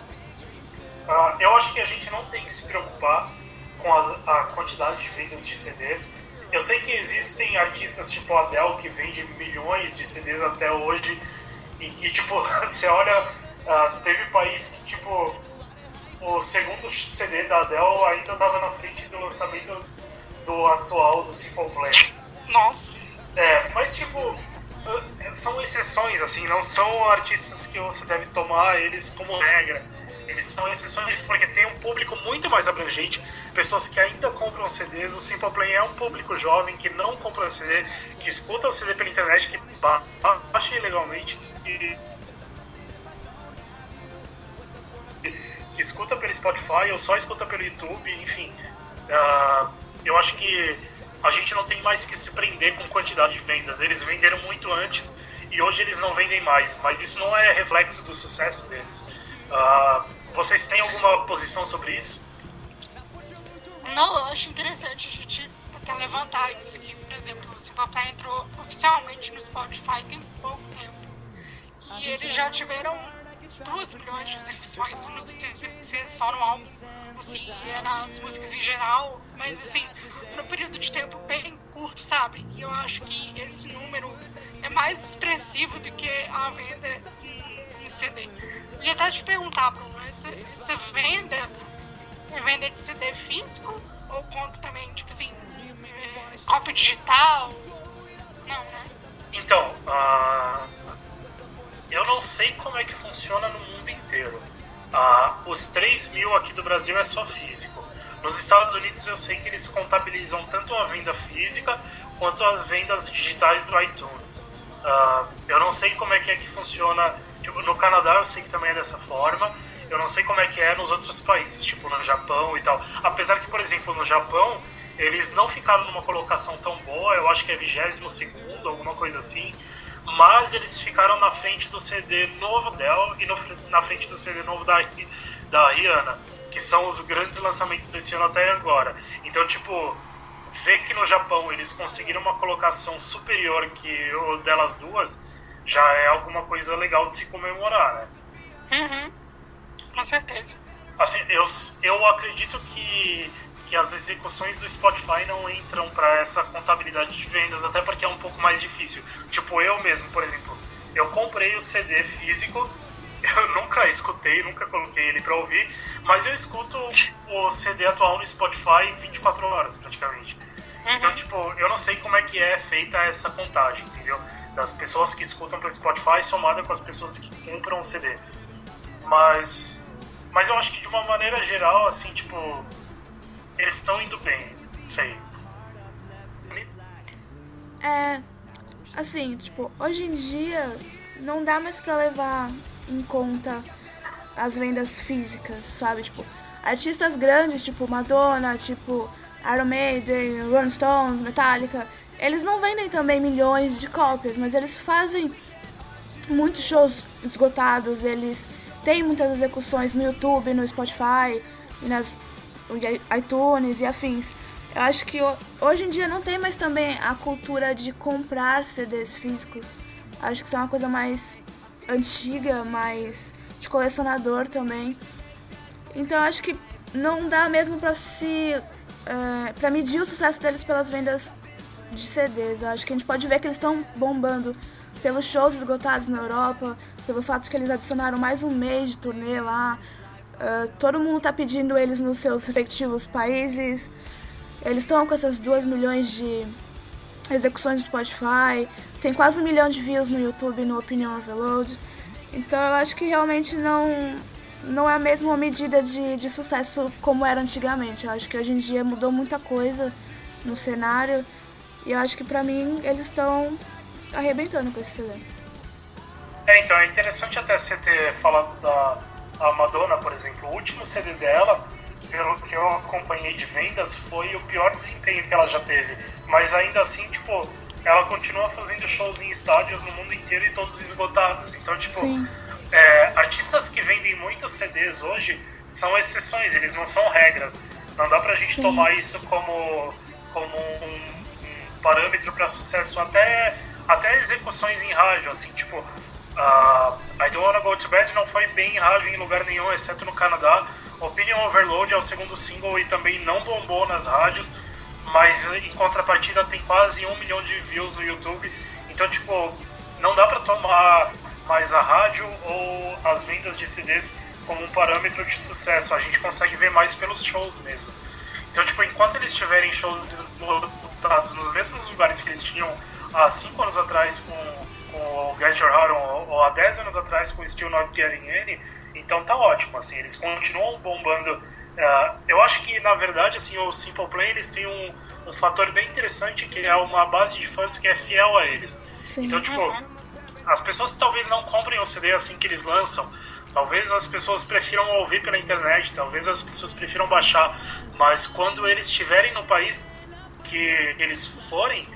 eu acho que a gente não tem que se preocupar com a, a quantidade de vendas de CDs. Eu sei que existem artistas tipo Adele que vende milhões de CDs até hoje e que, tipo, (laughs) você olha, uh, teve país que, tipo, o segundo CD da Adele ainda estava na frente do lançamento do atual do Simple Plan. Nossa! É, mas, tipo, ah, são exceções, assim, não são artistas que você deve tomar eles como regra eles são exceções porque tem um público muito mais abrangente, pessoas que ainda compram CDs. O Simple Play é um público jovem que não compra CD, que escuta o CD pela internet, que baixa ilegalmente, que, que escuta pelo Spotify ou só escuta pelo YouTube, enfim. Uh, eu acho que a gente não tem mais que se prender com quantidade de vendas. Eles venderam muito antes e hoje eles não vendem mais, mas isso não é reflexo do sucesso deles. Uh, vocês têm alguma posição sobre isso? Não, eu acho interessante a gente até levantar isso aqui. Por exemplo, o Simple entrou oficialmente no Spotify tem pouco tempo. E eles já tiveram 2 milhões de sei se é só no álbum, assim, é nas músicas em geral, mas assim, num período de tempo bem curto, sabe? E eu acho que esse número é mais expressivo do que a venda em, em CD. E até te perguntar, Bruno, você venda, é venda de CD físico ou conta também, tipo assim, é, cópia digital? Não, né? Então, uh, eu não sei como é que funciona no mundo inteiro. Uh, os 3 mil aqui do Brasil é só físico. Nos Estados Unidos eu sei que eles contabilizam tanto a venda física quanto as vendas digitais do iTunes. Uh, eu não sei como é que é que funciona. Tipo, no Canadá eu sei que também é dessa forma. Eu não sei como é que é nos outros países, tipo no Japão e tal. Apesar que, por exemplo, no Japão, eles não ficaram numa colocação tão boa, eu acho que é 22 segundo, alguma coisa assim. Mas eles ficaram na frente do CD novo dela e no, na frente do CD novo da, da Rihanna, que são os grandes lançamentos desse ano até agora. Então, tipo, ver que no Japão eles conseguiram uma colocação superior que o delas duas já é alguma coisa legal de se comemorar, né? Uhum com certeza. Assim, eu, eu acredito que, que as execuções do Spotify não entram para essa contabilidade de vendas, até porque é um pouco mais difícil. Tipo, eu mesmo, por exemplo, eu comprei o CD físico, (laughs) eu nunca escutei, nunca coloquei ele para ouvir, mas eu escuto o CD atual no Spotify 24 horas praticamente. Uhum. Então, tipo, eu não sei como é que é feita essa contagem, entendeu? Das pessoas que escutam pelo Spotify somada com as pessoas que compram o CD. Mas mas eu acho que de uma maneira geral, assim, tipo, eles estão indo bem, não sei. É, assim, tipo, hoje em dia não dá mais pra levar em conta as vendas físicas, sabe? Tipo, artistas grandes, tipo Madonna, tipo Iron Maiden, Rolling Stones, Metallica, eles não vendem também milhões de cópias, mas eles fazem muitos shows esgotados, eles têm muitas execuções no YouTube, no Spotify, nas iTunes e afins. Eu acho que hoje em dia não tem mais também a cultura de comprar CDs físicos. Acho que isso é uma coisa mais antiga, mais de colecionador também. Então acho que não dá mesmo para se uh, para medir o sucesso deles pelas vendas de CDs. Eu acho que a gente pode ver que eles estão bombando pelos shows esgotados na Europa, pelo fato de que eles adicionaram mais um mês de turnê lá. Uh, todo mundo está pedindo eles nos seus respectivos países. Eles estão com essas 2 milhões de execuções no Spotify, tem quase um milhão de views no YouTube no Opinion Overload. Então eu acho que realmente não, não é a mesma medida de, de sucesso como era antigamente. Eu acho que hoje em dia mudou muita coisa no cenário e eu acho que pra mim eles estão arrebentando com esse CD. É, então é interessante até você ter falado da a Madonna, por exemplo. O último CD dela, pelo que eu acompanhei de vendas, foi o pior desempenho que ela já teve. Mas ainda assim, tipo, ela continua fazendo shows em estádios no mundo inteiro e todos esgotados. Então, tipo, é, artistas que vendem muitos CDs hoje são exceções, eles não são regras. Não dá pra gente Sim. tomar isso como, como um, um parâmetro para sucesso. Até, até execuções em rádio, assim, tipo, uh, I Don't Wanna Go To Bed não foi bem em rádio em lugar nenhum, exceto no Canadá. Opinion Overload é o segundo single e também não bombou nas rádios mas em contrapartida tem quase um milhão de views no YouTube. Então, tipo, não dá para tomar mais a rádio ou as vendas de CDs como um parâmetro de sucesso. A gente consegue ver mais pelos shows mesmo. Então, tipo, enquanto eles tiverem shows disputados nos mesmos lugares que eles tinham há 5 anos atrás com, com o Get Your Heart On, ou há 10 anos atrás com o Still Not Getting Any, então tá ótimo, assim, eles continuam bombando Uh, eu acho que, na verdade, assim, o Simple Play eles têm um, um fator bem interessante que é uma base de fãs que é fiel a eles. Sim. Então, tipo, uhum. as pessoas talvez não comprem o CD assim que eles lançam, talvez as pessoas prefiram ouvir pela internet, talvez as pessoas prefiram baixar, mas quando eles estiverem no país que eles forem,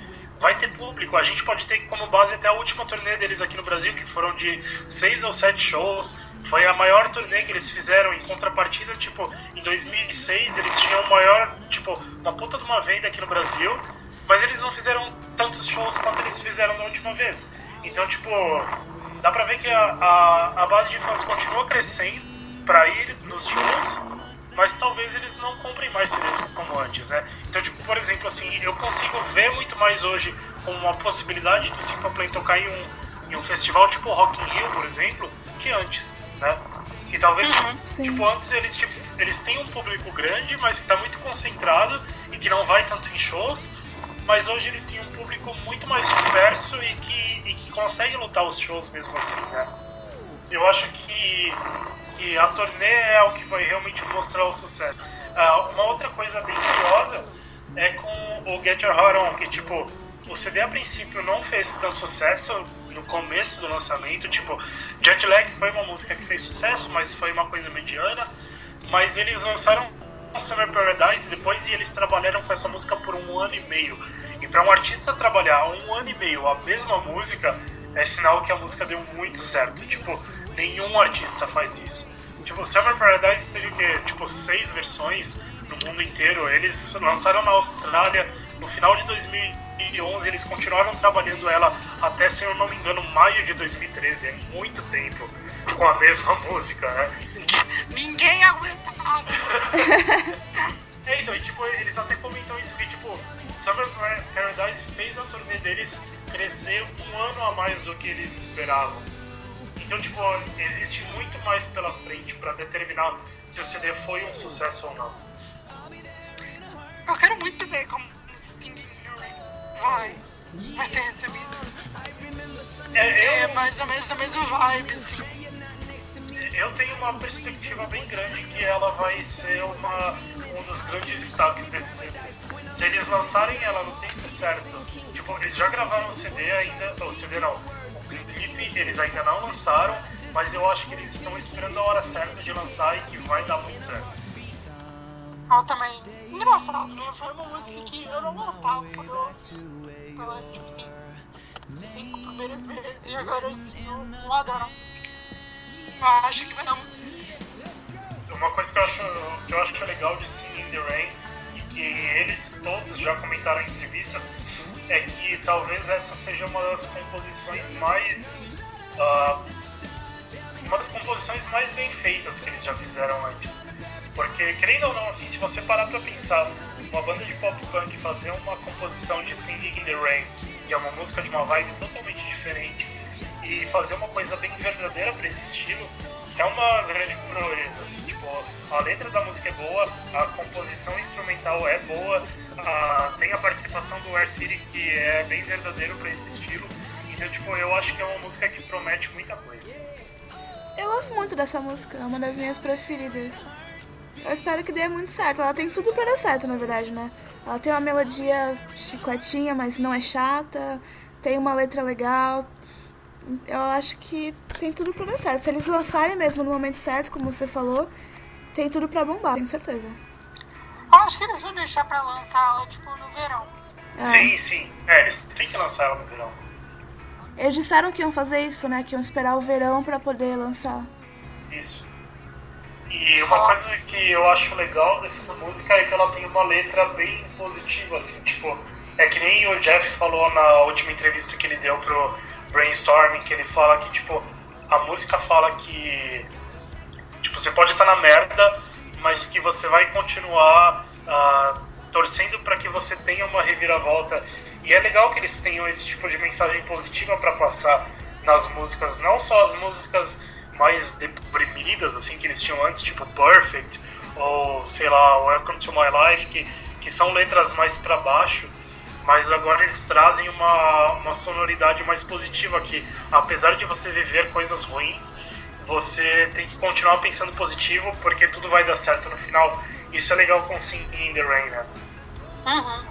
vai ter público. A gente pode ter como base até a última turnê deles aqui no Brasil, que foram de seis ou sete shows. Foi a maior turnê que eles fizeram em contrapartida, tipo, em 2006 eles tinham o maior, tipo, uma puta de uma venda aqui no Brasil, mas eles não fizeram tantos shows quanto eles fizeram na última vez. Então, tipo, dá pra ver que a, a, a base de fãs continua crescendo pra ir nos shows, mas talvez eles não comprem mais CDs como antes, né? Então, tipo, por exemplo, assim, eu consigo ver muito mais hoje como uma possibilidade de Simple Play tocar em um, em um festival tipo Rock in Rio, por exemplo, que antes né? Que talvez, uhum, tipo, antes eles, tipo, eles têm um público grande, mas que está muito concentrado e que não vai tanto em shows, mas hoje eles têm um público muito mais disperso e que, e que consegue lutar os shows mesmo assim, né? Eu acho que, que a turnê é o que vai realmente mostrar o sucesso. Uh, uma outra coisa bem curiosa é com o Get Your Heart On, que tipo, o CD a princípio não fez tanto sucesso, no começo do lançamento, tipo, Jetlag foi uma música que fez sucesso, mas foi uma coisa mediana, mas eles lançaram Summer Paradise depois e eles trabalharam com essa música por um ano e meio. E para um artista trabalhar um ano e meio a mesma música, é sinal que a música deu muito certo. Tipo, nenhum artista faz isso. Tipo, Summer Paradise teve o quê? Tipo, seis versões no mundo inteiro. Eles lançaram na Austrália no final de 2000 2011, eles continuaram trabalhando ela até, se eu não me engano, maio de 2013. É muito tempo com a mesma (laughs) música, né? Ninguém aguentava. é, (laughs) então, e, tipo, eles até comentam isso que, tipo, Summer Paradise fez a turnê deles crescer um ano a mais do que eles esperavam. Então, tipo, existe muito mais pela frente para determinar se o CD foi um sucesso ou não. Eu quero muito ver como vai, vai ser recebido. É, eu... é mais ou menos da mesma vibe, assim. Eu tenho uma perspectiva bem grande que ela vai ser uma, um dos grandes destaques desse CD. Se eles lançarem ela no tempo certo, tipo, eles já gravaram o CD ainda, o CD não, clipe eles ainda não lançaram, mas eu acho que eles estão esperando a hora certa de lançar e que vai dar muito certo. Ah, também. Engraçado, né? Foi uma música que eu não gostava quando eu. Pela, tipo assim, cinco primeiras vezes e agora assim, eu, eu adoro a música. Eu acho que vai dar muito certo. Uma coisa que eu acho, que eu acho legal de Sing in the Rain e que eles todos já comentaram em entrevistas é que talvez essa seja uma das composições mais. Uh, uma das composições mais bem feitas que eles já fizeram antes. Porque, querendo ou não, assim, se você parar pra pensar, uma banda de pop punk fazer uma composição de Singing in the Rain, que é uma música de uma vibe totalmente diferente, e fazer uma coisa bem verdadeira para esse estilo, é uma grande proeza, assim, tipo, a letra da música é boa, a composição instrumental é boa, a, tem a participação do Air City que é bem verdadeiro para esse estilo, então, tipo, eu acho que é uma música que promete muita coisa. Eu gosto muito dessa música, é uma das minhas preferidas. Eu espero que dê muito certo. Ela tem tudo pra dar certo, na verdade, né? Ela tem uma melodia chicletinha, mas não é chata. Tem uma letra legal. Eu acho que tem tudo pra dar certo. Se eles lançarem mesmo no momento certo, como você falou, tem tudo pra bombar, tenho certeza. Eu acho que eles vão deixar pra lançar ela, tipo, no verão. É. Sim, sim. É, eles têm que lançar ela no verão. Eles disseram que iam fazer isso, né? Que iam esperar o verão pra poder lançar. Isso. E uma coisa que eu acho legal dessa música é que ela tem uma letra bem positiva, assim, tipo, é que nem o Jeff falou na última entrevista que ele deu pro Brainstorming, que ele fala que, tipo, a música fala que, tipo, você pode estar na merda, mas que você vai continuar uh, torcendo para que você tenha uma reviravolta. E é legal que eles tenham esse tipo de mensagem positiva para passar nas músicas, não só as músicas mais deprimidas assim que eles tinham antes, tipo Perfect ou sei lá, Welcome to My Life, que, que são letras mais para baixo, mas agora eles trazem uma, uma sonoridade mais positiva que apesar de você viver coisas ruins, você tem que continuar pensando positivo porque tudo vai dar certo no final. Isso é legal com Singing in the Rain, né? Uhum.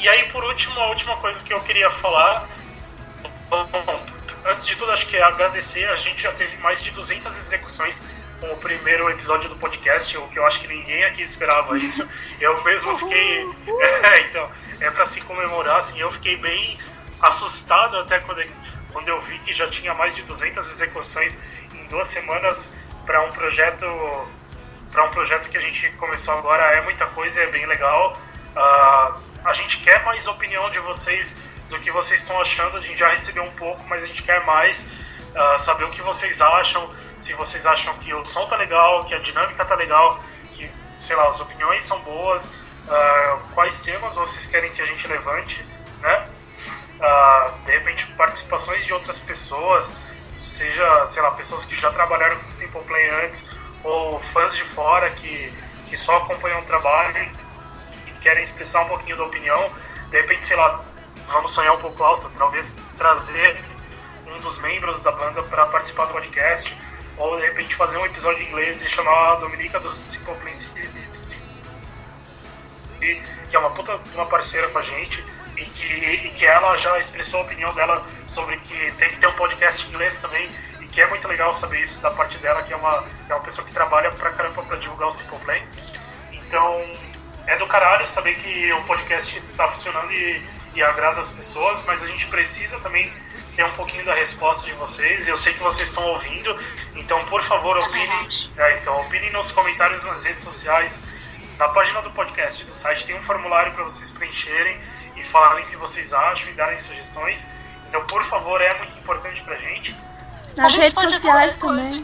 E aí, por último, a última coisa que eu queria falar. Bom, antes de tudo, acho que é agradecer. A gente já teve mais de 200 execuções com o primeiro episódio do podcast, o que eu acho que ninguém aqui esperava isso. Eu mesmo fiquei. (laughs) É, então, é para se comemorar, assim, eu fiquei bem assustado até quando, quando eu vi que já tinha mais de 200 execuções em duas semanas para um projeto para um projeto que a gente começou agora é muita coisa, é bem legal. Uh, a gente quer mais opinião de vocês do que vocês estão achando. A gente já recebeu um pouco, mas a gente quer mais uh, saber o que vocês acham. Se vocês acham que o som tá legal, que a dinâmica tá legal, que, sei lá, as opiniões são boas, uh, quais temas vocês querem que a gente levante, né? Uh, de repente, participações de outras pessoas, seja, sei lá, pessoas que já trabalharam com Simple Play antes, ou fãs de fora que, que só acompanham o trabalho e querem expressar um pouquinho da opinião. De repente, sei lá, vamos sonhar um pouco alto, talvez trazer um dos membros da banda para participar do podcast, ou de repente fazer um episódio em inglês e chamar a Dominica do Simple que é uma puta uma parceira com a gente e que, e que ela já expressou a opinião dela sobre que tem que ter um podcast em inglês também e que é muito legal saber isso da parte dela, que é uma, é uma pessoa que trabalha pra caramba pra divulgar o Simple Play. Então, é do caralho saber que o podcast tá funcionando e e agrada as pessoas, mas a gente precisa também ter um pouquinho da resposta de vocês. Eu sei que vocês estão ouvindo, então por favor é opinem, é, então opinem nos comentários nas redes sociais, na página do podcast do site tem um formulário para vocês preencherem e falarem o que vocês acham e darem sugestões. Então por favor é muito importante pra gente. Nas redes sociais também.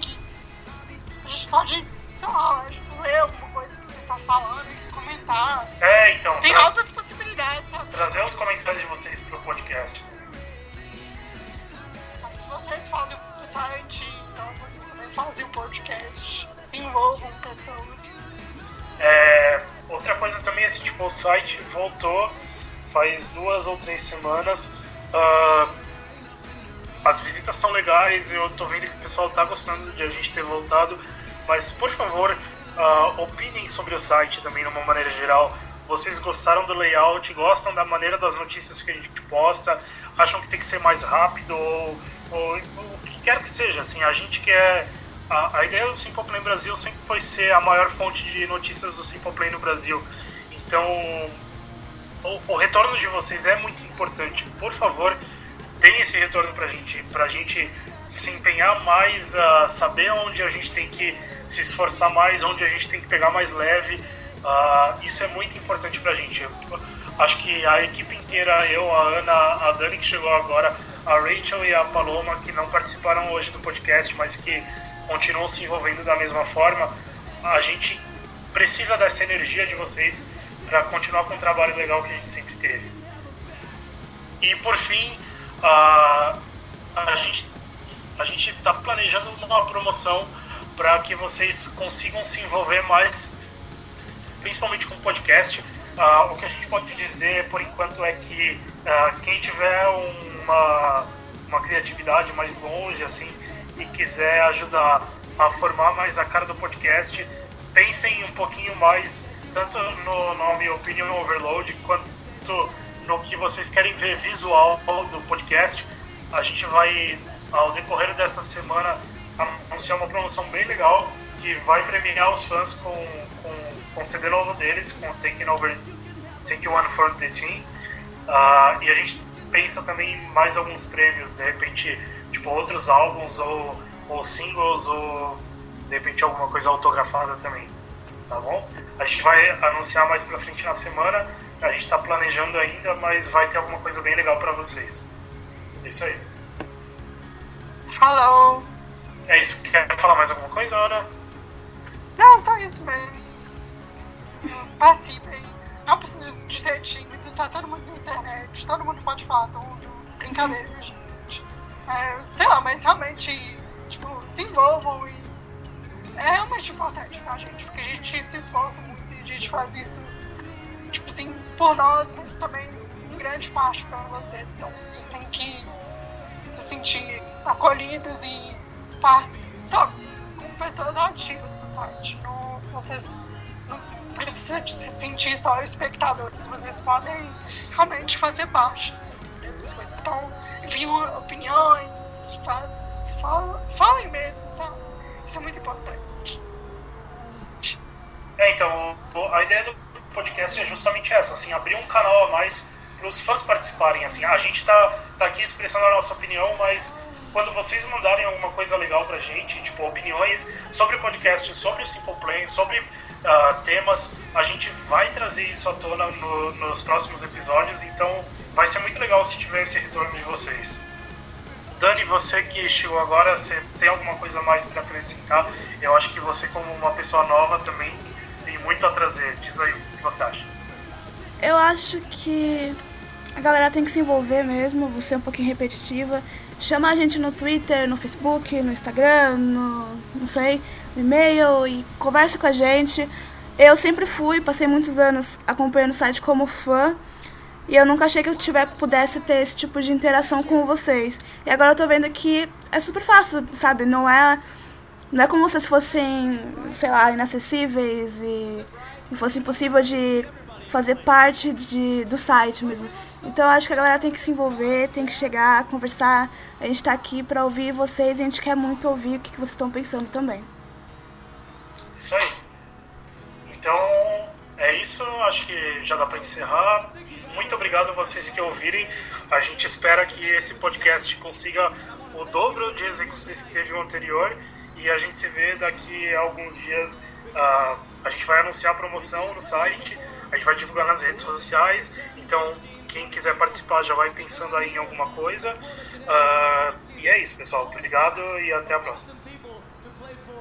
A gente pode, sei lá, ler alguma coisa que você está falando, comentar. É, então. Tem altas possibilidades, sabe? Trazer os comentários de vocês pro podcast. Vocês fazem o site, então vocês também fazem o podcast. Se envolvam pessoas. É, outra coisa também, assim, tipo, o site voltou faz duas ou três semanas. Uh, as visitas estão legais, eu tô vendo que o pessoal tá gostando de a gente ter voltado, mas por favor, uh, opinem sobre o site também de uma maneira geral vocês gostaram do layout, gostam da maneira das notícias que a gente posta, acham que tem que ser mais rápido ou, ou, o que quer que seja. Assim, a gente quer. A, a ideia do Simple Play Brasil sempre foi ser a maior fonte de notícias do Simple no Brasil. Então, o, o retorno de vocês é muito importante. Por favor, deem esse retorno pra gente, pra gente se empenhar mais, a saber onde a gente tem que se esforçar mais, onde a gente tem que pegar mais leve. Uh, isso é muito importante pra gente. Eu, acho que a equipe inteira, eu, a Ana, a Dani que chegou agora, a Rachel e a Paloma que não participaram hoje do podcast, mas que continuam se envolvendo da mesma forma, a gente precisa dessa energia de vocês para continuar com o trabalho legal que a gente sempre teve. E por fim, uh, a gente a gente está planejando uma promoção para que vocês consigam se envolver mais, principalmente com o podcast. Uh, o que a gente pode dizer por enquanto é que uh, quem tiver uma, uma criatividade mais longe assim e quiser ajudar a formar mais a cara do podcast, pensem um pouquinho mais tanto no nome Opinion Overload quanto no que vocês querem ver visual do podcast. A gente vai, ao decorrer dessa semana, anunciar uma promoção bem legal que vai premiar os fãs com, com, com o CD novo deles, com Taking Over Take One for the Team. Uh, e a gente pensa também mais alguns prêmios, de repente, tipo outros álbuns ou, ou singles ou de repente alguma coisa autografada também, tá bom? A gente vai anunciar mais pra frente na semana, a gente tá planejando ainda, mas vai ter alguma coisa bem legal para vocês. É isso aí. Falou! É isso. Quer falar mais alguma coisa, Ana? Não, só isso mesmo. Participem. Não precisa de tímido, tá todo mundo na internet, todo mundo pode falar tudo. Brincadeira, gente. É, sei lá, mas realmente, tipo, se envolvam e é realmente importante pra gente, porque a gente se esforça muito e a gente faz isso, tipo assim, por nós, mas também em grande parte pra vocês. Então vocês têm que se sentir acolhidos e sabe, com pessoas ativas no site. Não, vocês não precisam se sentir só espectadores, vocês podem realmente fazer parte dessas coisas. Então, enviem opiniões, faz, fala, falem mesmo, sabe? Isso é muito importante. É, então, a ideia do podcast é justamente essa, assim, abrir um canal a mais para os fãs participarem, assim, a gente tá, tá aqui expressando a nossa opinião, mas quando vocês mandarem alguma coisa legal pra gente, tipo opiniões sobre o podcast, sobre o Simple Play, sobre uh, temas, a gente vai trazer isso à tona no, nos próximos episódios, então vai ser muito legal se tiver esse retorno de vocês. Dani, você que chegou agora, você tem alguma coisa mais para acrescentar? Eu acho que você, como uma pessoa nova, também tem muito a trazer. Diz aí o que você acha. Eu acho que a galera tem que se envolver mesmo, você é um pouquinho repetitiva chama a gente no Twitter, no Facebook, no Instagram, no não sei, no e-mail e conversa com a gente. Eu sempre fui, passei muitos anos acompanhando o site como fã. E eu nunca achei que eu tiver, pudesse ter esse tipo de interação com vocês. E agora eu tô vendo que é super fácil, sabe? Não é, não é como se vocês fossem, sei lá, inacessíveis e, fosse impossível de fazer parte de, do site mesmo. Então acho que a galera tem que se envolver, tem que chegar, conversar. A gente está aqui para ouvir vocês e a gente quer muito ouvir o que, vocês estão pensando também. Isso aí. Então é isso, acho que já dá para encerrar. Muito obrigado a vocês que ouvirem. A gente espera que esse podcast consiga o dobro de execuções que teve o anterior e a gente se vê daqui a alguns dias. Uh, a gente vai anunciar a promoção no site, a gente vai divulgar nas redes sociais. Então quem quiser participar já vai pensando aí em alguma coisa. Uh, e é isso, pessoal. Obrigado e até a próxima.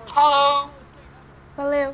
Falou! Valeu!